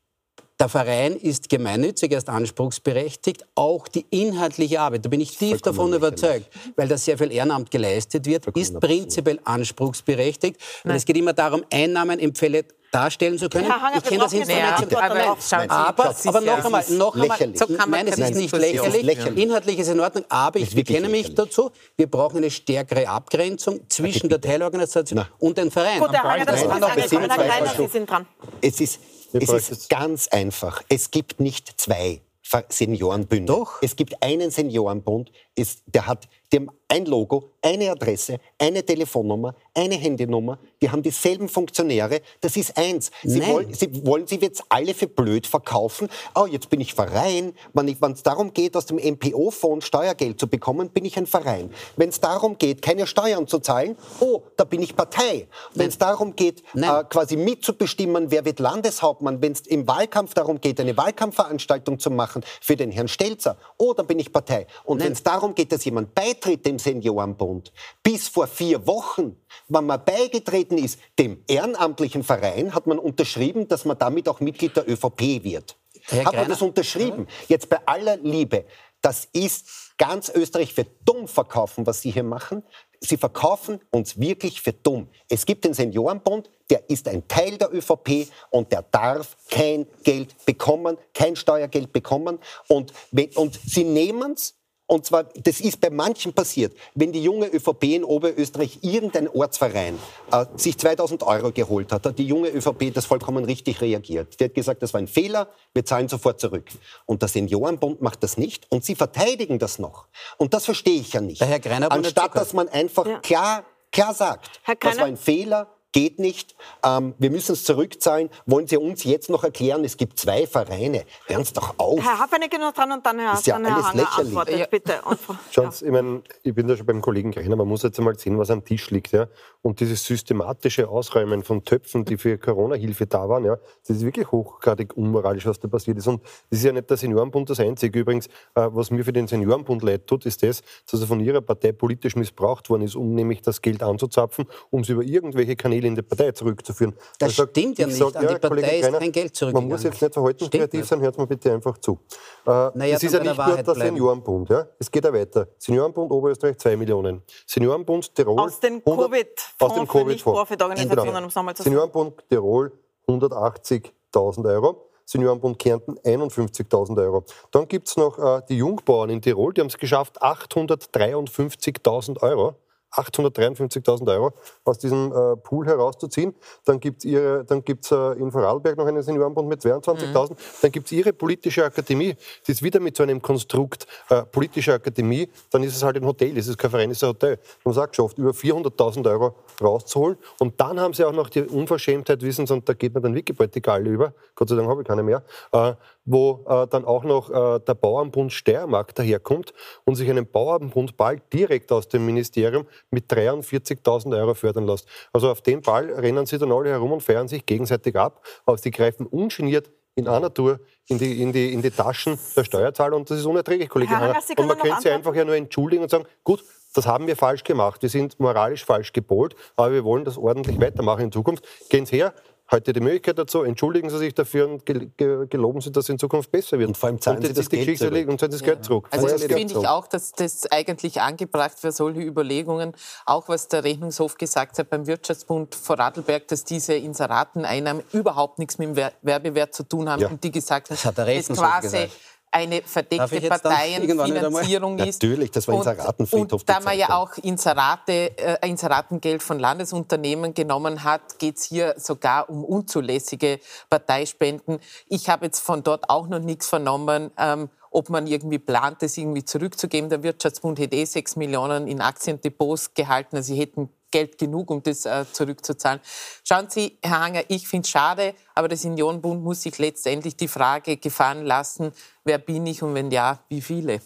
Der Verein ist gemeinnützig, er ist anspruchsberechtigt. Auch die inhaltliche Arbeit, da bin ich tief Vollkommen davon überzeugt, weil da sehr viel Ehrenamt geleistet wird, Vollkommen ist prinzipiell anspruchsberechtigt. Und es geht immer darum, Einnahmen im Fälle darstellen zu können. Herr Hanger, ich kenne das Instrument. eine Antwort aber Aber, das noch einmal, noch einmal. So kann man nein, es ist nicht lächerlich. lächerlich. Inhaltlich ist in Ordnung, aber ich bekenne mich lächerlich. dazu, wir brauchen eine stärkere Abgrenzung zwischen der Teilorganisation Na. und den Verein. Gut, Herr Hanger, das Nein, Herr zwei Kleiner, Sie Stunden. sind dran. Es ist, es ist ganz einfach. Es gibt nicht zwei Seniorenbünde. Doch. Es gibt einen Seniorenbund, es, der hat die haben ein Logo, eine Adresse, eine Telefonnummer, eine Handynummer. Die haben dieselben Funktionäre. Das ist eins. Sie Nein. wollen, sie, wollen sie jetzt alle für blöd verkaufen? Oh, jetzt bin ich Verein. Wenn es darum geht, aus dem MPO-Fonds Steuergeld zu bekommen, bin ich ein Verein. Wenn es darum geht, keine Steuern zu zahlen, oh, da bin ich Partei. Wenn es darum geht, äh, quasi mitzubestimmen, wer wird Landeshauptmann, wenn es im Wahlkampf darum geht, eine Wahlkampfveranstaltung zu machen für den Herrn Stelzer, oh, dann bin ich Partei. Und wenn es darum geht, dass jemand beitritt dem Seniorenbund, bis vor vier Wochen, wenn man beigetreten ist, dem ehrenamtlichen Verein, hat man unterschrieben, dass man damit auch Mitglied der ÖVP wird. Herr hat man das unterschrieben? Jetzt bei aller Liebe, das ist ganz Österreich für dumm verkaufen, was Sie hier machen. Sie verkaufen uns wirklich für dumm. Es gibt den Seniorenbund, der ist ein Teil der ÖVP und der darf kein Geld bekommen, kein Steuergeld bekommen. Und, und Sie nehmen es und zwar, das ist bei manchen passiert, wenn die junge ÖVP in Oberösterreich irgendein Ortsverein äh, sich 2000 Euro geholt hat, hat die junge ÖVP das vollkommen richtig reagiert. Die hat gesagt, das war ein Fehler, wir zahlen sofort zurück. Und der Seniorenbund macht das nicht und sie verteidigen das noch. Und das verstehe ich ja nicht. Der Herr Greiner hat Anstatt, dass man einfach Ja. klar, klar sagt, Herr das war ein Fehler, geht nicht, ähm, wir müssen es zurückzahlen. Wollen Sie uns jetzt noch erklären, es gibt zwei Vereine? Hören Sie doch auf. Herr Hafeneck noch dran und dann Herr, Ist ja dann Herr alles Hanger lächerlich. antwortet, Ja. bitte. Schauen Sie, ich, mein, ich bin da schon beim Kollegen Greiner, man muss jetzt einmal sehen, was am Tisch liegt. Ja? Und dieses systematische Ausräumen von Töpfen, die für Corona-Hilfe da waren, ja, das ist wirklich hochgradig unmoralisch, was da passiert ist. Und das ist ja nicht der Seniorenbund das Einzige. Übrigens, äh, was mir für den Seniorenbund leid tut, ist das, dass er von ihrer Partei politisch missbraucht worden ist, um nämlich das Geld anzuzapfen, um es über irgendwelche Kanäle in die Partei zurückzuführen. Das sag- stimmt ja ich nicht. An die Partei Kollege ist kein Geld Man zurückgegangen. muss jetzt nicht verhaltenskreativ Stimmt nicht. sein, hört mir bitte einfach zu. Äh, Naja, es ist ja der nicht nur Wahrheit der bleiben. Seniorenbund. Ja? Es geht ja weiter. Seniorenbund Oberösterreich 2 Millionen. Seniorenbund Tirol. Aus dem 100 Covid-Fonds aus dem für Covid Nicht-Profit-Organisationen, um es nochmal zu sagen. Seniorenbund Tirol 180.000 Euro. Seniorenbund Kärnten 51.000 Euro. Dann gibt es noch äh, die Jungbauern in Tirol, die haben es geschafft, 853.000 Euro. 853.000 Euro aus diesem äh, Pool herauszuziehen. Dann gibt es dann gibt's, äh, in Vorarlberg noch einen Seniorenbund mit 22.000. Mhm. Dann gibt es Ihre politische Akademie. Die ist wieder mit so einem Konstrukt äh, politische Akademie. Dann ist es halt ein Hotel, es ist kein Verein, es ist ein Hotel. Man sagt schon oft, über 400.000 Euro rauszuholen. Und dann haben sie auch noch die Unverschämtheit, wissen Sie, und da geht man dann wirklich bald egal über. Gott sei Dank habe ich keine mehr. Äh, wo äh, dann auch noch äh, der Bauernbund Steiermark daherkommt und sich einen Bauernbund bald direkt aus dem Ministerium mit 43.000 Euro fördern lässt. Also auf den Ball rennen sie dann alle herum und feiern sich gegenseitig ab, aber sie greifen ungeniert in einer Tour in die, in die, in die Taschen der Steuerzahler und das ist unerträglich, Kollege Hanna. Und man könnte sich einfach ja nur entschuldigen und sagen, gut, das haben wir falsch gemacht, wir sind moralisch falsch gepolt, aber wir wollen das ordentlich weitermachen in Zukunft. Gehen Sie her, heute die Möglichkeit dazu, entschuldigen Sie sich dafür und geloben Sie, dass es in Zukunft besser wird. Und vor allem zahlen Sie das die Geld zurück. Und zahlen das Geld zurück. Also das finde ich auch, dass das eigentlich angebracht wäre, solche Überlegungen, auch was der Rechnungshof gesagt hat beim Wirtschaftsbund Vorarlberg, dass diese Inserateneinnahmen überhaupt nichts mit dem Werbewert zu tun haben ja. und die gesagt haben, das hat der Rechnungshof quasi gesagt eine verdeckte Parteienfinanzierung ist. Natürlich, das war Inseratenfriedhof. Und da man ja auch Inserate, äh, Inseratengeld von Landesunternehmen genommen hat, geht es hier sogar um unzulässige Parteispenden. Ich habe jetzt von dort auch noch nichts vernommen. Ähm, ob man irgendwie plant, das irgendwie zurückzugeben. Der Wirtschaftsbund hätte eh sechs Millionen in Aktiendepots gehalten. Also sie hätten Geld genug, um das äh, zurückzuzahlen. Schauen Sie, Herr Hanger, ich finde es schade, aber der Seniorenbund muss sich letztendlich die Frage gefallen lassen, wer bin ich und wenn ja, wie viele?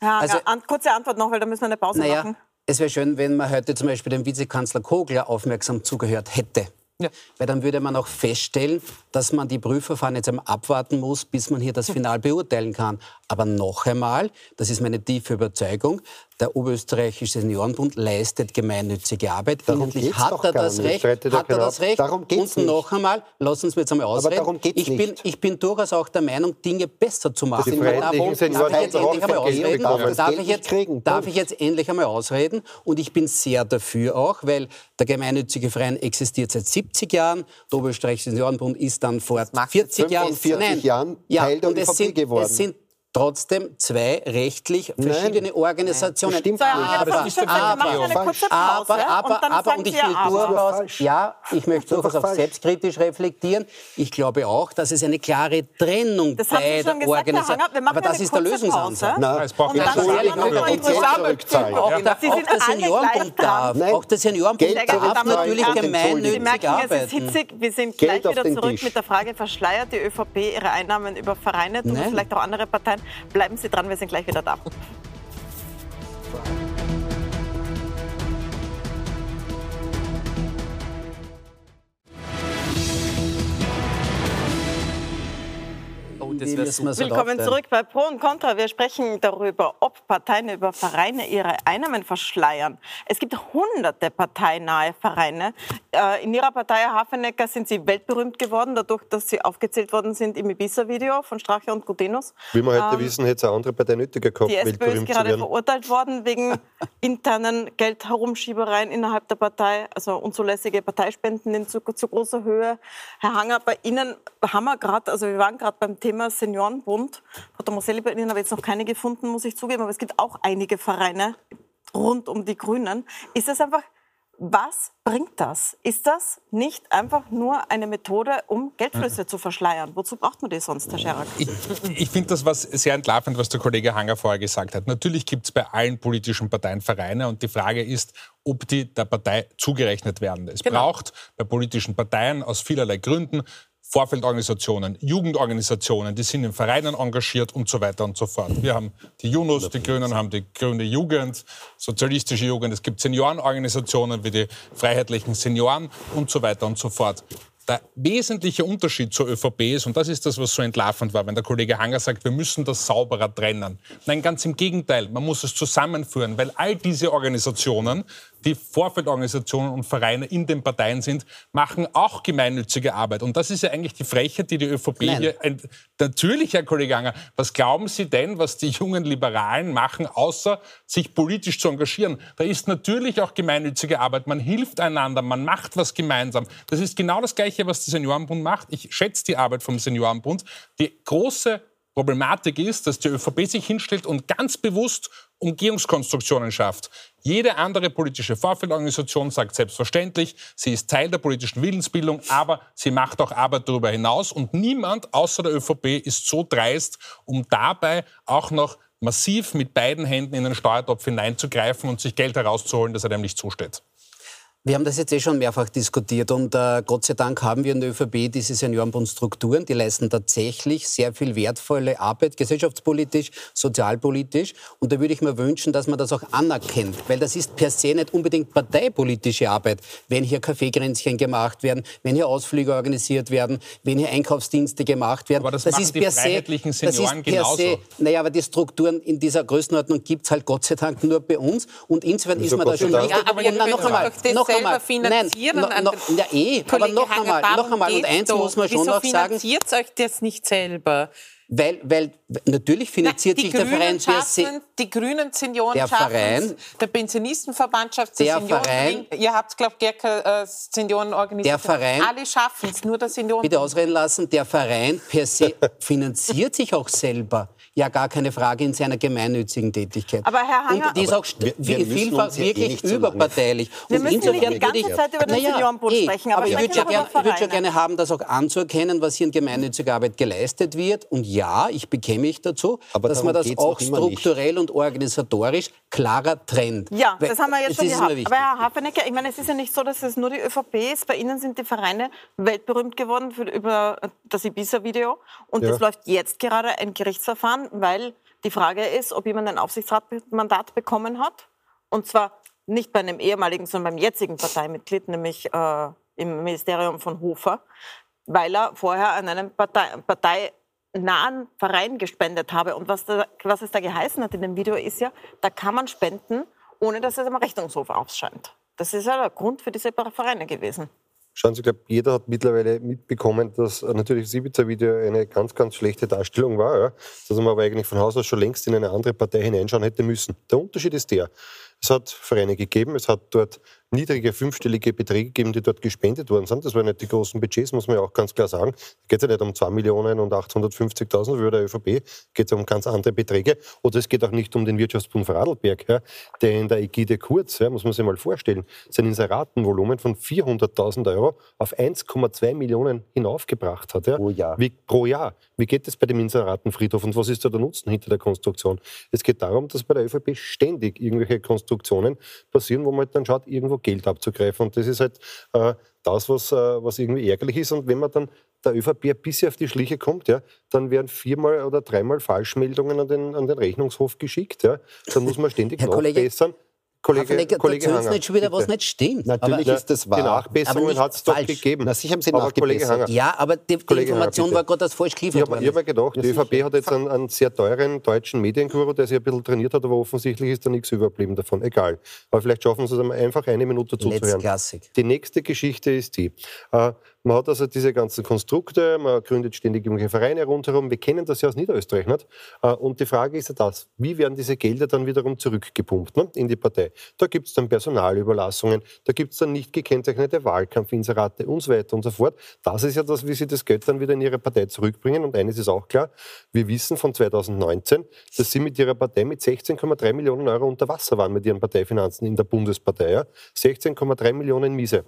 Herr Hanger, also, an, kurze Antwort noch, weil da müssen wir eine Pause naja, machen. Es wäre schön, wenn man heute zum Beispiel dem Vizekanzler Kogler aufmerksam zugehört hätte. Ja. Weil dann würde man auch feststellen, dass man die Prüfverfahren jetzt einmal abwarten muss, bis man hier das Final beurteilen kann. Aber noch einmal, das ist meine tiefe Überzeugung, der Oberösterreichische Seniorenbund leistet gemeinnützige Arbeit. Darum Inhaltlich hat er das Recht. Hat er das Recht. Darum geht's Und noch einmal, lassen Sie mich jetzt einmal ausreden. Aber darum geht's ich, bin, nicht. ich bin durchaus auch der Meinung, Dinge besser zu machen. Darf ich jetzt endlich einmal ausreden? Darf ich, jetzt, darf ich jetzt endlich einmal ausreden? Und ich bin sehr dafür auch, weil der gemeinnützige Verein existiert seit 70 Jahren. Der Oberösterreichische Seniorenbund ist dann vor 40 Jahren, Jahren Teil ja, der ÖVP geworden. Es sind trotzdem zwei rechtlich verschiedene Nein. Organisationen. Stimmt nicht. Aber, aber, aber, aber, aber, und ich will durchaus, ja, ich möchte durchaus auch selbstkritisch reflektieren. Ich glaube auch, dass es eine klare Trennung das bei der Organisation Aber das ist der Lösungsansatz. Nein, es braucht eine Auch der Seniorenbund darf. Auch der Seniorenbund darf natürlich gemeinnützig arbeiten. Wir sind gleich wieder zurück mit der Frage, verschleiert die ÖVP ihre Einnahmen über Vereine, tun vielleicht auch andere Parteien? Bleiben Sie dran, wir sind gleich wieder da. Willkommen zurück bei Pro und Contra. Wir sprechen darüber, ob Parteien über Vereine ihre Einnahmen verschleiern. Es gibt hunderte parteinahe Vereine. Äh, in Ihrer Partei, Hafenecker, sind Sie weltberühmt geworden, dadurch, dass Sie aufgezählt worden sind im Ibiza-Video von Strache und Gutenus. Wie wir heute ähm, wissen, hätte es eine andere Partei nötiger gehabt, Die SPÖ ist gerade verurteilt worden wegen internen Geldherumschiebereien innerhalb der Partei, also unzulässige Parteispenden in zu, zu großer Höhe. Herr Hanger, bei Ihnen haben wir gerade, also wir waren gerade beim Thema Seniorenbund. Frau Tomaselli, bei Ihnen habe ich jetzt noch keine gefunden, muss ich zugeben, aber es gibt auch einige Vereine rund um die Grünen. Ist das einfach, was bringt das? Ist das nicht einfach nur eine Methode, um Geldflüsse zu verschleiern? Wozu braucht man die sonst, Herr Scherak? Ich, ich finde das was sehr entlarvend, was der Kollege Hanger vorher gesagt hat. Natürlich gibt es bei allen politischen Parteien Vereine und die Frage ist, ob die der Partei zugerechnet werden. Es genau. braucht bei politischen Parteien aus vielerlei Gründen Vorfeldorganisationen, Jugendorganisationen, die sind in Vereinen engagiert und so weiter und so fort. Wir haben die Junus, die Grünen haben die grüne Jugend, sozialistische Jugend, es gibt Seniorenorganisationen wie die Freiheitlichen Senioren und so weiter und so fort. Der wesentliche Unterschied zur ÖVP ist, und das ist das, was so entlarvend war, wenn der Kollege Hanger sagt, wir müssen das sauberer trennen. Nein, ganz im Gegenteil, man muss es zusammenführen, weil all diese Organisationen die Vorfeldorganisationen und Vereine in den Parteien sind, machen auch gemeinnützige Arbeit. Und das ist ja eigentlich die Frechheit, die die ÖVP Nein. hier... Natürlich, Herr Kollege Anger, was glauben Sie denn, was die jungen Liberalen machen, außer sich politisch zu engagieren? Da ist natürlich auch gemeinnützige Arbeit. Man hilft einander, man macht was gemeinsam. Das ist genau das Gleiche, was der Seniorenbund macht. Ich schätze die Arbeit vom Seniorenbund. Die große Problematik ist, dass die ÖVP sich hinstellt und ganz bewusst Umgehungskonstruktionen schafft. Jede andere politische Vorfeldorganisation sagt selbstverständlich, sie ist Teil der politischen Willensbildung, aber sie macht auch Arbeit darüber hinaus. Und niemand außer der ÖVP ist so dreist, um dabei auch noch massiv mit beiden Händen in den Steuertopf hineinzugreifen und sich Geld herauszuholen, das er dem nicht zusteht. Wir haben das jetzt eh schon mehrfach diskutiert und äh, Gott sei Dank haben wir in der ÖVP diese Seniorenbundstrukturen, die leisten tatsächlich sehr viel wertvolle Arbeit, gesellschaftspolitisch, sozialpolitisch. Und da würde ich mir wünschen, dass man das auch anerkennt, weil das ist per se nicht unbedingt parteipolitische Arbeit, wenn hier Kaffeegrenzchen gemacht werden, wenn hier Ausflüge organisiert werden, wenn hier Einkaufsdienste gemacht werden. Aber das, das ist per se, das ist per se, naja, aber die Strukturen in dieser Größenordnung gibt es halt Gott sei Dank nur bei uns und insofern ist man da schon. Ja, aber und, noch einmal, noch selber finanzieren. Nein, no, no, ja, eh, aber noch einmal, noch einmal. Und eins muss man schon noch sagen. finanziert euch das nicht selber? Weil, weil natürlich finanziert Na, sich der Verein schaffen, Die Grünen Senioren der Verein, der Pensionistenverband schafft der Verein, Ihr habt, glaube ich, äh, Senioren organisiert. Der Verein, Alle schaffen es, nur der Senioren. Bitte ausreden lassen. Der Verein per se finanziert sich auch selber ja gar keine Frage in seiner gemeinnützigen Tätigkeit. Aber Herr Hanger, und die ist auch wir, wir vielfach wirklich eh überparteilich. Wir und müssen nicht die ganze Zeit über den naja, Seniorenbund eh, sprechen. Aber, aber ich würde ja, gern, würd ja gerne haben, das auch anzuerkennen, was hier in gemeinnütziger Arbeit geleistet wird. Und ja, ich bekenne mich dazu, aber dass man das auch strukturell und organisatorisch klarer trennt. Ja, Weil, das haben wir jetzt schon gehabt. Aber Herr Hafenecker, ich meine, es ist ja nicht so, dass es nur die ÖVP ist. Bei Ihnen sind die Vereine weltberühmt geworden für, über das Ibiza-Video. Und es ja. läuft jetzt gerade ein Gerichtsverfahren weil die Frage ist, ob jemand ein Aufsichtsratmandat bekommen hat. Und zwar nicht bei einem ehemaligen, sondern beim jetzigen Parteimitglied, nämlich äh, im Ministerium von Hofer, weil er vorher an einem Partei, parteinahen Verein gespendet habe. Und was, da, was es da geheißen hat in dem Video ist ja, da kann man spenden, ohne dass es am Rechnungshof aufscheint. Das ist ja der Grund für diese Vereine gewesen. Schauen Sie, ich glaube, jeder hat mittlerweile mitbekommen, dass äh, natürlich das Ibiza-Video eine ganz, ganz schlechte Darstellung war. Ja? Dass man aber eigentlich von Haus aus schon längst in eine andere Partei hineinschauen hätte müssen. Der Unterschied ist der, es hat Vereine gegeben, es hat dort niedrige fünfstellige Beträge gegeben, die dort gespendet worden sind. Das waren nicht die großen Budgets, muss man ja auch ganz klar sagen. Da geht es ja nicht um 2 Millionen und 850.000 wie der ÖVP, geht es um ganz andere Beträge. Oder es geht auch nicht um den Wirtschaftsbund Vorarlberg, ja, der in der Ägide Kurz, ja, muss man sich mal vorstellen, sein Inseratenvolumen von 400.000 Euro auf 1,2 Millionen hinaufgebracht hat. Ja. Pro Jahr. Wie, pro Jahr. Wie geht es bei dem Inseratenfriedhof und was ist da der Nutzen hinter der Konstruktion? Es geht darum, dass bei der ÖVP ständig irgendwelche Konstruktionen passieren, wo man dann schaut, irgendwo Geld abzugreifen. Und das ist halt äh, das, was, äh, was irgendwie ärgerlich ist. Und wenn man dann der ÖVP ein bisschen auf die Schliche kommt, ja, dann werden viermal oder dreimal Falschmeldungen an den, an den Rechnungshof geschickt. Ja. Dann muss man ständig nachbessern. Kollege Kollege, Kollege, Hanger, nicht schon wieder, was nicht stimmt. Natürlich aber, ist das wahr. Die Nachbessungen hat es doch gegeben. Na, sicher haben Sie aber Kollege Hanger. Ja, aber die, die Information Hanger, war gerade das falsch geliefert worden. Ich habe mir gedacht, die ÖVP hat jetzt einen, einen, sehr teuren deutschen Medienguru, der sich ein bisschen trainiert hat, aber offensichtlich ist da nichts überblieben davon. Egal. Aber vielleicht schaffen Sie es einfach eine Minute zuzuhören. Die nächste Geschichte ist die. Äh, man hat also diese ganzen Konstrukte, man gründet ständig irgendwelche Vereine rundherum. Wir kennen das ja aus Niederösterreich nicht. Äh, und die Frage ist ja das, wie werden diese Gelder dann wiederum zurückgepumpt ne, in die Partei? Da gibt es dann Personalüberlassungen, da gibt es dann nicht gekennzeichnete Wahlkampfinserate und so weiter und so fort. Das ist ja das, wie sie das Geld dann wieder in ihre Partei zurückbringen. Und eines ist auch klar, wir wissen von 2019, dass sie mit ihrer Partei mit 16,3 Millionen Euro unter Wasser waren mit ihren Parteifinanzen in der Bundespartei. Ja? 16,3 Millionen Miese.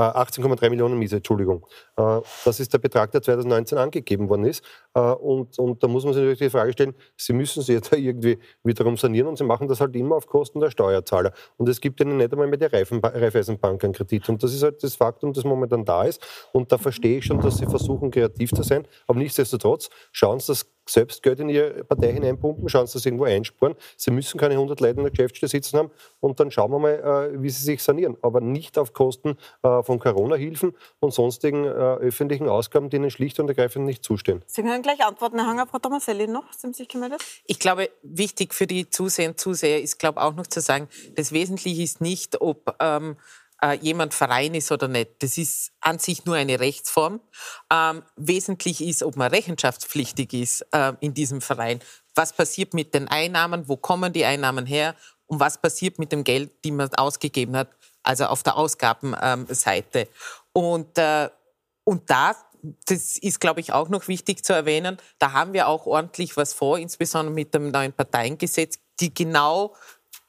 18,3 äh, Millionen Miese, Entschuldigung. Äh, das ist der Betrag, der 2019 angegeben worden ist. Äh, und, und da muss man sich natürlich die Frage stellen, Sie müssen sich jetzt irgendwie wiederum sanieren und Sie machen das halt immer auf Kosten der Steuerzahler. Und es gibt Ihnen nicht einmal mehr die Raiffeisenbank einen Kredit. Und das ist halt das Faktum, das momentan da ist. Und da verstehe ich schon, dass Sie versuchen, kreativ zu sein. Aber nichtsdestotrotz schauen Sie das selbst Geld in ihre Partei hineinpumpen, schauen sie das irgendwo einsparen. Sie müssen keine 100 Leute in der Geschäftsstelle sitzen haben und dann schauen wir mal, äh, wie sie sich sanieren. Aber nicht auf Kosten äh, von Corona-Hilfen und sonstigen äh, öffentlichen Ausgaben, die ihnen schlicht und ergreifend nicht zustehen. Sie können gleich antworten, Herr Hanger. Frau Tomaselli noch, Sie haben sich gemeldet? Ich glaube, wichtig für die Zuseher und Zuseher ist, glaube auch noch zu sagen, das Wesentliche ist nicht, ob ähm, äh, jemand Verein ist oder nicht. Das ist an sich nur eine Rechtsform. Ähm, wesentlich ist, ob man rechenschaftspflichtig ist äh, in diesem Verein. Was passiert mit den Einnahmen? Wo kommen die Einnahmen her? Und was passiert mit dem Geld, die man ausgegeben hat? Also auf der Ausgabenseite. Und, äh, und da das ist, glaube ich, auch noch wichtig zu erwähnen. Da haben wir auch ordentlich was vor, insbesondere mit dem neuen Parteiengesetz, die genau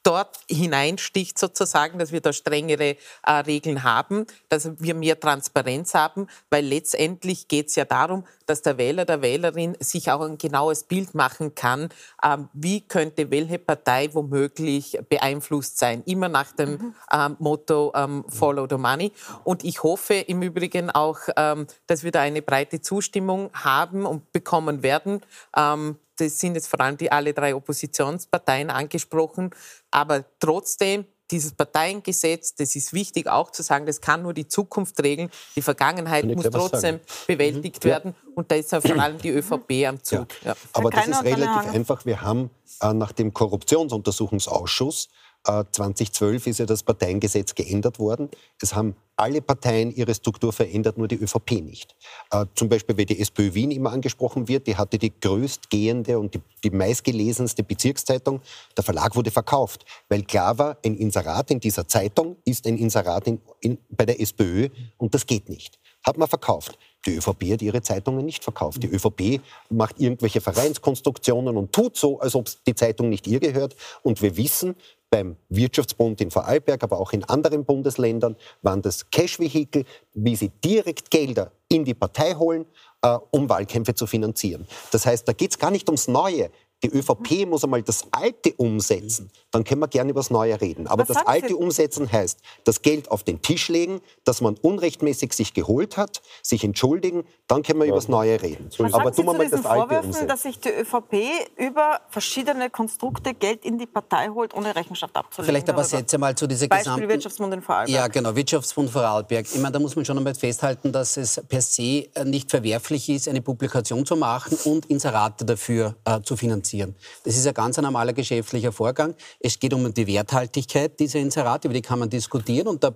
dort hineinsticht sozusagen, dass wir da strengere äh, Regeln haben, dass wir mehr Transparenz haben, weil letztendlich geht es ja darum, dass der Wähler, der Wählerin sich auch ein genaues Bild machen kann, ähm, wie könnte welche Partei womöglich beeinflusst sein, immer nach dem mhm. ähm, Motto ähm, Follow the Money. Und ich hoffe im Übrigen auch, ähm, dass wir da eine breite Zustimmung haben und bekommen werden ähm, das sind jetzt vor allem die alle drei Oppositionsparteien angesprochen. Aber trotzdem, dieses Parteiengesetz, das ist wichtig auch zu sagen, das kann nur die Zukunft regeln. Die Vergangenheit muss trotzdem bewältigt mhm. werden. Und da ist ja vor allem die ÖVP am Zug. Ja. Ja. Aber das ist relativ einfach. Wir haben äh, nach dem Korruptionsuntersuchungsausschuss 2012 äh, ist ja das Parteiengesetz geändert worden. Es haben alle Parteien ihre Struktur verändert, nur die ÖVP nicht. Äh, zum Beispiel, wenn die SPÖ Wien immer angesprochen wird, die hatte die größtgehende und die, die meistgelesenste Bezirkszeitung. Der Verlag wurde verkauft, weil klar war, ein Inserat in dieser Zeitung ist ein Inserat in, in, bei der SPÖ und das geht nicht. Hat man verkauft. Die ÖVP hat ihre Zeitungen nicht verkauft. Die ÖVP macht irgendwelche Vereinskonstruktionen und tut so, als ob die Zeitung nicht ihr gehört. Und wir wissen, beim Wirtschaftsbund in Vorarlberg, aber auch in anderen Bundesländern waren das Cash-Vehikel, wie sie direkt Gelder in die Partei holen, äh, um Wahlkämpfe zu finanzieren. Das heißt, da geht es gar nicht ums Neue. Die ÖVP muss einmal das Alte umsetzen. Dann können wir gerne über das Neue reden. Aber Was das Alte Sie? umsetzen heißt, das Geld auf den Tisch legen, das man unrechtmäßig sich geholt hat, sich entschuldigen, dann können wir ja. über das Neue reden. Was Aber tun wir mal das Alte Vorwürfen, umsetzen. dass sich die ÖVP über verschiedene Konstrukte Geld in die Partei holt, ohne Rechenschaft abzulegen. Vielleicht aber Sätze mal zu dieser Beispiel gesamten... Wirtschaftsbund in Vorarlberg. Ja, genau, Wirtschaftsbund Vorarlberg. Ich meine, da muss man schon einmal festhalten, dass es per se nicht verwerflich ist, eine Publikation zu machen und Inserate dafür äh, zu finanzieren finanzieren. Das ist ein ganz normaler geschäftlicher Vorgang. Es geht um die Werthaltigkeit dieser Inserate, über die kann man diskutieren und da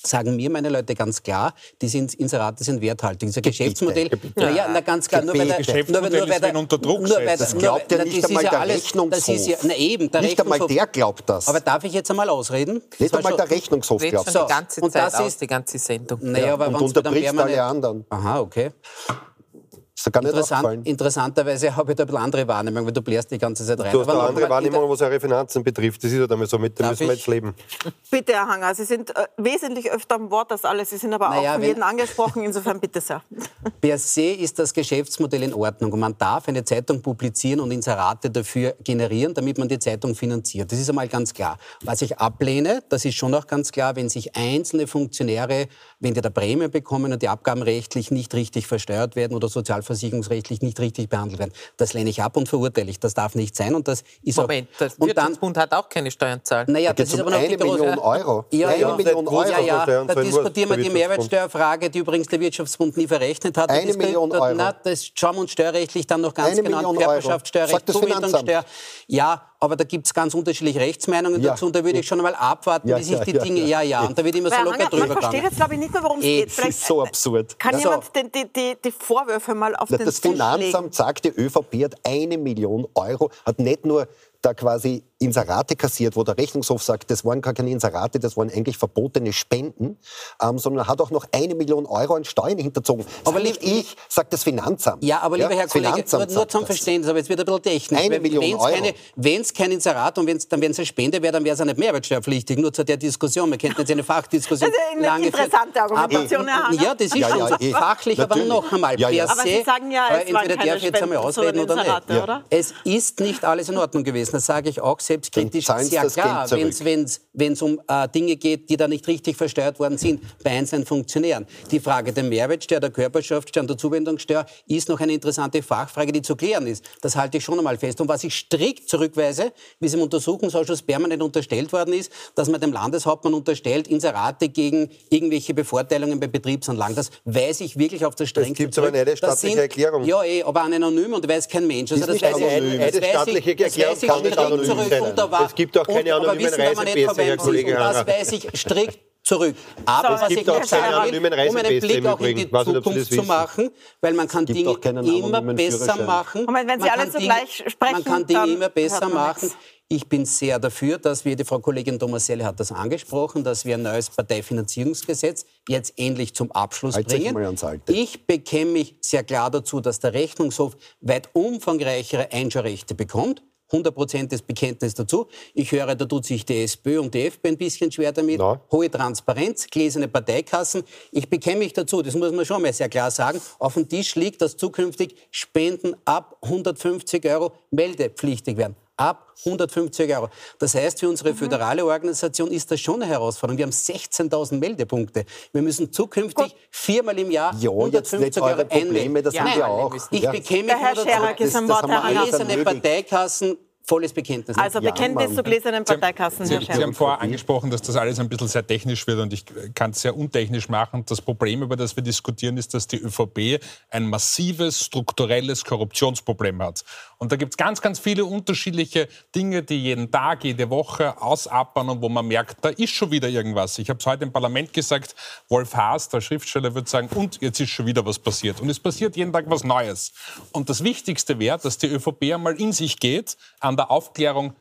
sagen mir meine Leute ganz klar, die sind, Inserate sind werthaltig. Unser Geschäftsmodell, naja, na ganz klar, nur weil, der, nur, nur, weil der, unter Druck nur weil, das glaubt ja nicht einmal der Rechnungshof. Das ist ja, na eben, der nicht einmal der glaubt das. Aber darf ich jetzt einmal ausreden? Nicht einmal der Rechnungshof glaubt das. die ganze Zeit und das ist die ganze Sendung. Naja, aber und unterbrichst alle anderen. Aha, okay. Nicht Interessant, interessanterweise habe ich da ein bisschen andere Wahrnehmung, weil du blärst die ganze Zeit rein. Du hast eine andere Wahrnehmung, was eure Finanzen betrifft. Das ist ja damit so, mit dem müssen wir jetzt leben. Bitte, Herr Hanger, Sie sind äh, wesentlich öfter am Wort als alle. Sie sind aber naja, auch von jedem angesprochen. Insofern bitte sehr. Per se ist das Geschäftsmodell in Ordnung. Und man darf eine Zeitung publizieren und Inserate dafür generieren, damit man die Zeitung finanziert. Das ist einmal ganz klar. Was ich ablehne, das ist schon auch ganz klar, wenn sich einzelne Funktionäre, wenn die da Prämie bekommen und die Abgaben rechtlich nicht richtig versteuert werden oder sozial sozialversicherungsrechtlich nicht richtig behandelt werden. Das lehne ich ab und verurteile ich. Das darf nicht sein und das ist Moment, auch, der Wirtschaftsbund dann, hat auch keine Steuern zahlt. Naja, das ist aber noch eine die große, Million Euro. Ja, ja, eine Million Euro. Ja, ja, da diskutieren wir die Mehrwertsteuerfrage, die übrigens der Wirtschaftsbund nie verrechnet hat. Eine Million Euro. Na, das schauen wir uns steuerrechtlich dann noch ganz eine genau an. Körperschaftssteuerrecht, Zuwendungssteuer. Ja, aber da gibt es ganz unterschiedliche Rechtsmeinungen ja. dazu und da würde ich schon einmal abwarten, ja, wie sich die ja, Dinge, ja, ja, und da wird immer so locker drüber Man versteht jetzt, glaube ich, nicht mehr, worum es geht. Das ist so absurd. Kann jemand die, die, die, die Vorwürfe mal auf Na, den Das Finanzamt sagt, die ÖVP hat eine Million Euro, hat nicht nur da quasi Inserate kassiert, wo der Rechnungshof sagt, das waren gar keine Inserate, das waren eigentlich verbotene Spenden, ähm, sondern hat auch noch eine Million Euro an Steuern hinterzogen. Aber nicht ich, sagt das Finanzamt. Ja, aber lieber ja, Herr Kollege, nur, nur zum Verständnis, aber jetzt wird ein bisschen technisch. Eine Million wenn's Euro. Keine, wenn es kein Inserat und wenn's, dann wenn es eine Spende wäre, dann wäre es auch nicht mehrwertsteuerpflichtig. Nur zu der Diskussion. Wir könnten jetzt eine Fachdiskussion das ist eine interessante Argumentation, aber, Ja, das ist ja, schon ja, so. fachlich, aber noch einmal. Ja, ja. Aber Sie sagen ja, es entweder darf ich jetzt einmal ausreden oder nicht. Oder? Es ist nicht alles in Ordnung gewesen. Das sage ich auch selbstkritisch sehr klar, wenn es um äh, Dinge geht, die da nicht richtig versteuert worden sind bei einzelnen Funktionären. Die Frage der Mehrwertsteuer, der Körperschaftssteuer und der Zuwendungssteuer ist noch eine interessante Fachfrage, die zu klären ist. Das halte ich schon einmal fest. Und was ich strikt zurückweise, wie es im Untersuchungsausschuss permanent unterstellt worden ist, dass man dem Landeshauptmann unterstellt, Inserate gegen irgendwelche Bevorteilungen bei Betriebsanlagen. Das weise ich wirklich auf das strengste Es gibt aber eine staatliche Erklärung. Ja, eh, aber anonym und weiß kein Mensch. Also das, das weiß ich, eine, eine staatliche Erklärung kann nicht anonym sein. Es gibt auch keine anonymen Reisepässe, Herr Kollege Das weiß ich strikt zurück. Aber es was gibt ich auch keine anonymen um einen Blick auch in die Zukunft zu machen, weil man kann Dinge immer besser machen. Moment, wenn Sie alle zugleich sprechen, man kann Dinge immer besser machen Ich bin sehr dafür, dass wir, die Frau Kollegin Tomaselli hat das angesprochen, dass wir ein neues Parteifinanzierungsgesetz jetzt endlich zum Abschluss Halt bringen. Ich bekenne mich sehr klar dazu, dass der Rechnungshof weit umfangreichere Einschaurechte bekommt. 100% des Bekenntnis dazu. Ich höre, da tut sich die SPÖ und die FPÖ ein bisschen schwer damit. Na. Hohe Transparenz, gläserne Parteikassen. Ich bekenne mich dazu, das muss man schon mal sehr klar sagen. Auf dem Tisch liegt, dass zukünftig Spenden ab 150 Euro meldepflichtig werden. Ab 150 Euro. Das heißt, für unsere föderale Organisation ist das schon eine Herausforderung. Wir haben 16.000 Meldepunkte. Wir müssen zukünftig viermal im Jahr Ja, jetzt 150 nicht Euro Probleme, einmelden. das Nein, haben wir auch. Ich Ja. Der Herr Scherer, am das Wort, haben wir ermöglicht. Parteikassen, volles Bekenntnis. Also Ja, Bekenntnis zu gläsernen Sie Parteikassen, Sie, Herr Sie Scherer. haben vorher angesprochen, dass das alles ein bisschen sehr technisch wird und ich kann es sehr untechnisch machen. Das Problem, über das wir diskutieren, ist, dass die ÖVP ein massives strukturelles Korruptionsproblem hat. Und da gibt es ganz, ganz viele unterschiedliche Dinge, die jeden Tag, jede Woche ausappern und wo man merkt, da ist schon wieder irgendwas. Ich habe es heute im Parlament gesagt, Wolf Haas, der Schriftsteller, wird sagen, und jetzt ist schon wieder was passiert. Und es passiert jeden Tag was Neues. Und das Wichtigste wäre, dass die ÖVP einmal in sich geht, an der Aufklärung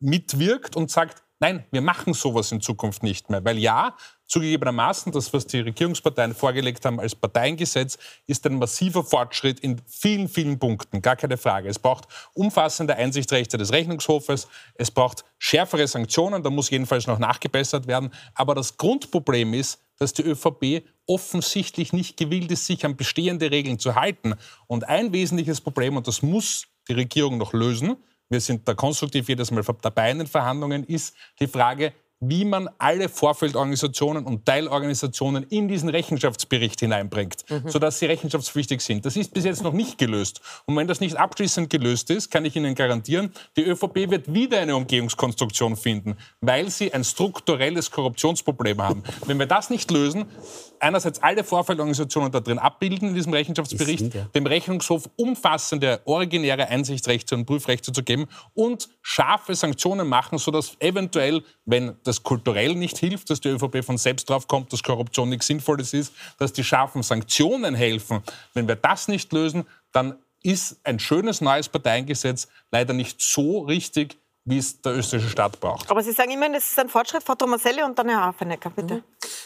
mitwirkt und sagt, nein, wir machen sowas in Zukunft nicht mehr. Weil ja, zugegebenermaßen, das, was die Regierungsparteien vorgelegt haben als Parteiengesetz, ist ein massiver Fortschritt in vielen, vielen Punkten. Gar keine Frage. Es braucht umfassende Einsichtsrechte des Rechnungshofes. Es braucht schärfere Sanktionen. Da muss jedenfalls noch nachgebessert werden. Aber das Grundproblem ist, dass die ÖVP offensichtlich nicht gewillt ist, sich an bestehende Regeln zu halten. Und ein wesentliches Problem, und das muss die Regierung noch lösen, wir sind da konstruktiv jedes Mal. Dabei in den Verhandlungen, ist die Frage, wie man alle Vorfeldorganisationen und Teilorganisationen in diesen Rechenschaftsbericht hineinbringt, sodass sie rechenschaftspflichtig sind. Das ist bis jetzt noch nicht gelöst. Und wenn das nicht abschließend gelöst ist, kann ich Ihnen garantieren, die ÖVP wird wieder eine Umgehungskonstruktion finden, weil sie ein strukturelles Korruptionsproblem haben. Wenn wir das nicht lösen, einerseits alle Vorfeldorganisationen da drin abbilden in diesem Rechenschaftsbericht, dem Rechnungshof umfassende originäre Einsichtsrechte und Prüfrechte zu geben und scharfe Sanktionen machen, sodass eventuell, wenn das kulturell nicht hilft, dass die ÖVP von selbst drauf kommt, dass Korruption nichts Sinnvolles ist, dass die scharfen Sanktionen helfen. Wenn wir das nicht lösen, dann ist ein schönes neues Parteiengesetz leider nicht so richtig, wie es der österreichische Staat braucht. Aber Sie sagen immerhin, es ist ein Fortschritt, Frau Tomaselli und dann Herr Hafenecker, bitte.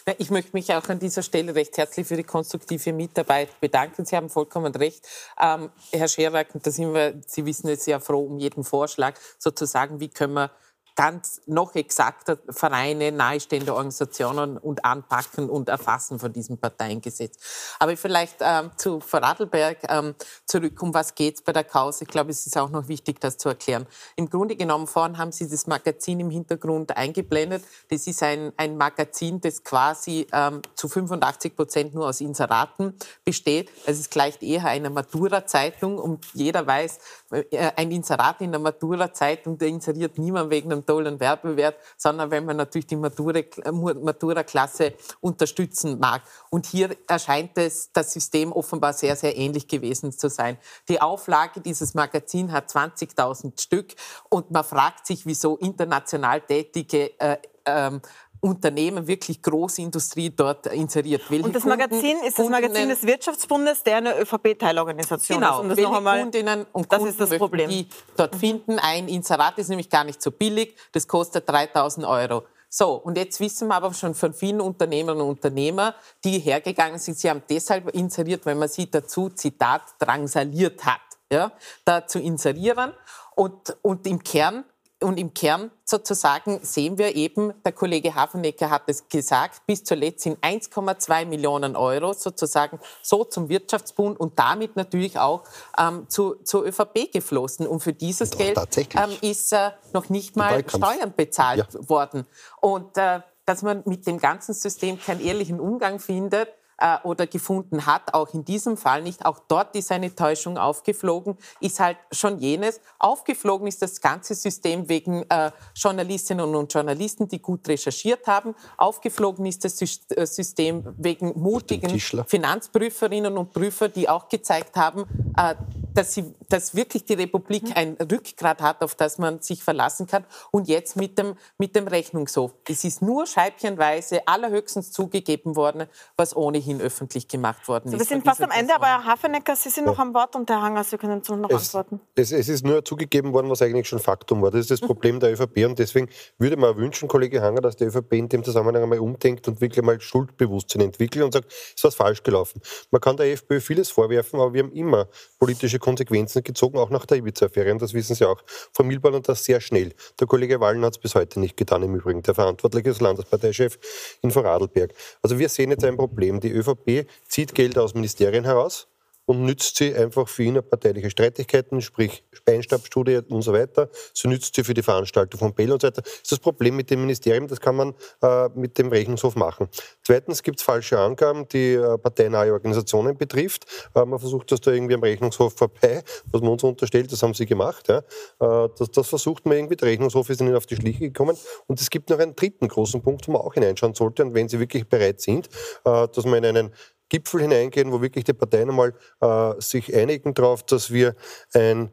Na, Ich möchte mich auch an dieser Stelle recht herzlich für die konstruktive Mitarbeit bedanken. Sie haben vollkommen recht. Ähm, Herr Scherak, da sind wir, Sie wissen es ja froh um jeden Vorschlag, sozusagen, wie können wir ganz noch exakter Vereine, nahestehende Organisationen und anpacken und erfassen von diesem Parteiengesetz. Aber vielleicht ähm, zu Vorarlberg ähm, zurück, um was geht es bei der Causa? Ich glaube, es ist auch noch wichtig, das zu erklären. Im Grunde genommen, vorhin haben Sie das Magazin im Hintergrund eingeblendet. Das ist ein, ein Magazin, das quasi ähm, zu 85 Prozent nur aus Inseraten besteht. Es ist gleich eher einer Matura-Zeitung und jeder weiß, äh, ein Inserat in der Matura-Zeitung, der inseriert niemand wegen einem tollen Werbewert, sondern wenn man natürlich die Matura- Matura-Klasse unterstützen mag. Und hier erscheint es, das System offenbar sehr, sehr ähnlich gewesen zu sein. Die Auflage dieses Magazins hat 20.000 Stück und man fragt sich, wieso international tätige äh, ähm, Unternehmen, wirklich Großindustrie dort inseriert. Welche Und das Kunden- Magazin ist das Magazin des Wirtschaftsbundes, der eine ÖVP-Teilorganisation Genau, ist. Um das welche noch einmal, Kundinnen und das Kunden ist das möchten Problem. die dort finden. Ein Inserat ist nämlich gar nicht so billig, das kostet 3000 Euro. So, und jetzt wissen wir aber schon von vielen Unternehmerinnen und Unternehmern, die hergegangen sind, sie haben deshalb inseriert, weil man sie dazu, Zitat, drangsaliert hat, ja, da zu inserieren. Und, und im Kern und im Kern sozusagen sehen wir eben, der Kollege Hafenecker hat es gesagt, bis zuletzt sind 1,2 Millionen Euro sozusagen so zum Wirtschaftsbund und damit natürlich auch ähm, zu, zur ÖVP geflossen. Und für dieses Doch, Geld ähm, ist äh, noch nicht mal. Steuern bezahlt worden. Und äh, dass man mit dem ganzen System keinen ehrlichen Umgang findet, äh, oder gefunden hat, auch in diesem Fall nicht. Auch dort ist eine Täuschung aufgeflogen, ist halt schon jenes. Aufgeflogen ist das ganze System wegen äh, Journalistinnen und Journalisten, die gut recherchiert haben. Aufgeflogen ist das äh, System wegen mutigen. Finanzprüferinnen und Prüfer, die auch gezeigt haben, äh, dass, sie, dass wirklich die Republik mhm. ein Rückgrat hat, auf das man sich verlassen kann. Und jetzt mit dem, mit dem Rechnungshof. Es ist nur scheibchenweise allerhöchstens zugegeben worden, was ohnehin öffentlich gemacht worden so, ist. Wir sind fast am Ende, aber Herr Hafenecker, Sie sind ja. noch am Wort und Herr Hanger, Sie können noch es, antworten. Es, es, ist nur zugegeben worden, was eigentlich schon Faktum war. Das ist das mhm. Problem der ÖVP und deswegen würde man wünschen, Kollege Hanger, dass die ÖVP in dem Zusammenhang einmal umdenkt und wirklich mal Schuldbewusstsein entwickelt und sagt, es ist was falsch gelaufen. Man kann der FPÖ vieles vorwerfen, aber wir haben immer politische Konsequenzen gezogen, auch nach der Ibiza-Affäre. Und das wissen Sie auch. Frau Milborn und das sehr schnell. Der Kollege Wallen hat es bis heute nicht getan, im Übrigen. Der verantwortliche Landesparteichef in Vorarlberg. Also wir sehen jetzt ein Problem. Die ÖVP zieht Geld aus Ministerien heraus und nützt sie einfach für innerparteiliche Streitigkeiten, sprich Beinstabstudie und so weiter. Sie nützt sie für die Veranstaltung von Bell und so weiter. Das ist das Problem mit dem Ministerium, das kann man äh, mit dem Rechnungshof machen. Zweitens gibt es falsche Angaben, die äh, parteinahe Organisationen betrifft. Äh, man versucht das da irgendwie am Rechnungshof vorbei, was man uns unterstellt, das haben sie gemacht. Ja. Äh, das, das, versucht man irgendwie, der Rechnungshof ist ihnen auf die Schliche gekommen. Und es gibt noch einen dritten großen Punkt, wo man auch hineinschauen sollte. Und wenn sie wirklich bereit sind, äh, dass man in einen Gipfel hineingehen, wo wirklich die Parteien einmal äh, sich einigen darauf, dass wir ein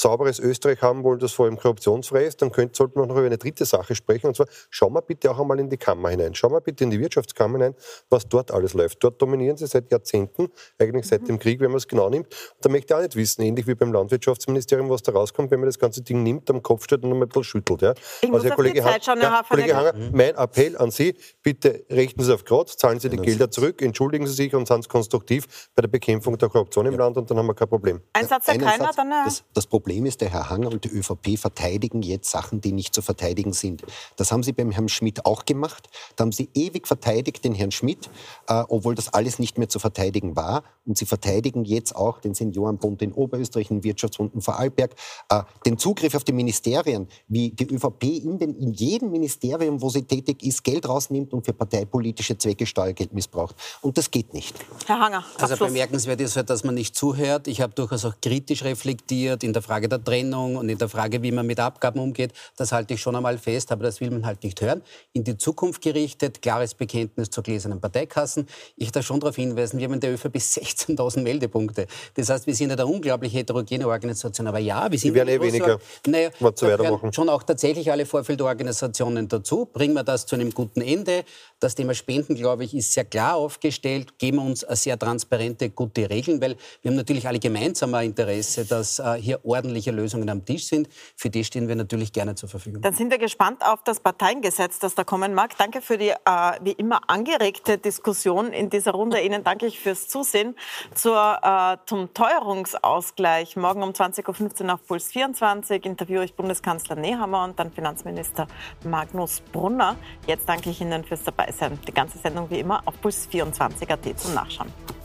sauberes Österreich haben wollen, das vor allem korruptionsfrei ist, dann könnte, sollten wir noch über eine dritte Sache sprechen. Und zwar, schauen wir bitte auch einmal in die Kammer hinein. Schauen wir bitte in die Wirtschaftskammer hinein, was dort alles läuft. Dort dominieren sie seit Jahrzehnten, eigentlich seit mhm. dem Krieg, wenn man es genau nimmt. Und da möchte ich auch nicht wissen, ähnlich wie beim Landwirtschaftsministerium, was da rauskommt, wenn man das ganze Ding nimmt, am Kopf steht und ein bisschen schüttelt. Ja. Ich also, Herr Kollege, Zeit schauen, ja, Kollege Hanger, mhm. mein Appell an Sie, bitte richten Sie auf Grad, zahlen Sie die Gelder zurück, entschuldigen Sie sich und sind konstruktiv bei der Bekämpfung der Korruption im ja. Land und dann haben wir kein Problem. Ein Satz, Herr Kreiner, dann... Das, das Problem ist, der Herr Hanger und die ÖVP verteidigen jetzt Sachen, die nicht zu verteidigen sind. Das haben sie beim Herrn Schmidt auch gemacht. Da haben sie ewig verteidigt den Herrn Schmidt, äh, obwohl das alles nicht mehr zu verteidigen war. Und sie verteidigen jetzt auch den Seniorenbund in Oberösterreich, den Wirtschaftsbund in Vorarlberg, äh, den Zugriff auf die Ministerien, wie die ÖVP in, den, in jedem Ministerium, wo sie tätig ist, Geld rausnimmt und für parteipolitische Zwecke Steuergeld missbraucht. Und das geht nicht. Herr Hanger. Also bemerkenswert ist halt, dass man nicht zuhört. Ich habe durchaus auch kritisch reflektiert in der Frage der Trennung und in der Frage, wie man mit Abgaben umgeht, das halte ich schon einmal fest, aber das will man halt nicht hören. In die Zukunft gerichtet, klares Bekenntnis zur gläsernen Parteikassen. Ich darf schon darauf hinweisen, wir haben in der ÖVP 16.000 Meldepunkte. Das heißt, wir sind eine unglaublich heterogene Organisation. Aber ja, wir sind... Wir werden eh weniger. Naja, wir schon auch tatsächlich alle Vorfeldorganisationen dazu. Bringen wir das zu einem guten Ende. Das Thema Spenden, glaube ich, ist sehr klar aufgestellt. Geben wir uns sehr transparente, gute Regeln, weil wir haben natürlich alle gemeinsam ein Interesse, dass äh, hier ordentliche Lösungen am Tisch sind. Für die stehen wir natürlich gerne zur Verfügung. Dann sind wir gespannt auf das Parteiengesetz, das da kommen mag. Danke für die äh, wie immer angeregte Diskussion in dieser Runde. Ihnen danke ich fürs Zusehen zur, äh, zum Teuerungsausgleich. Morgen um 20.15 Uhr auf Puls 24 interviewe ich Bundeskanzler Nehammer und dann Finanzminister Magnus Brunner. Jetzt danke ich Ihnen fürs Dabeisein. Die ganze Sendung wie immer auf Puls 24.at zum Nachschauen.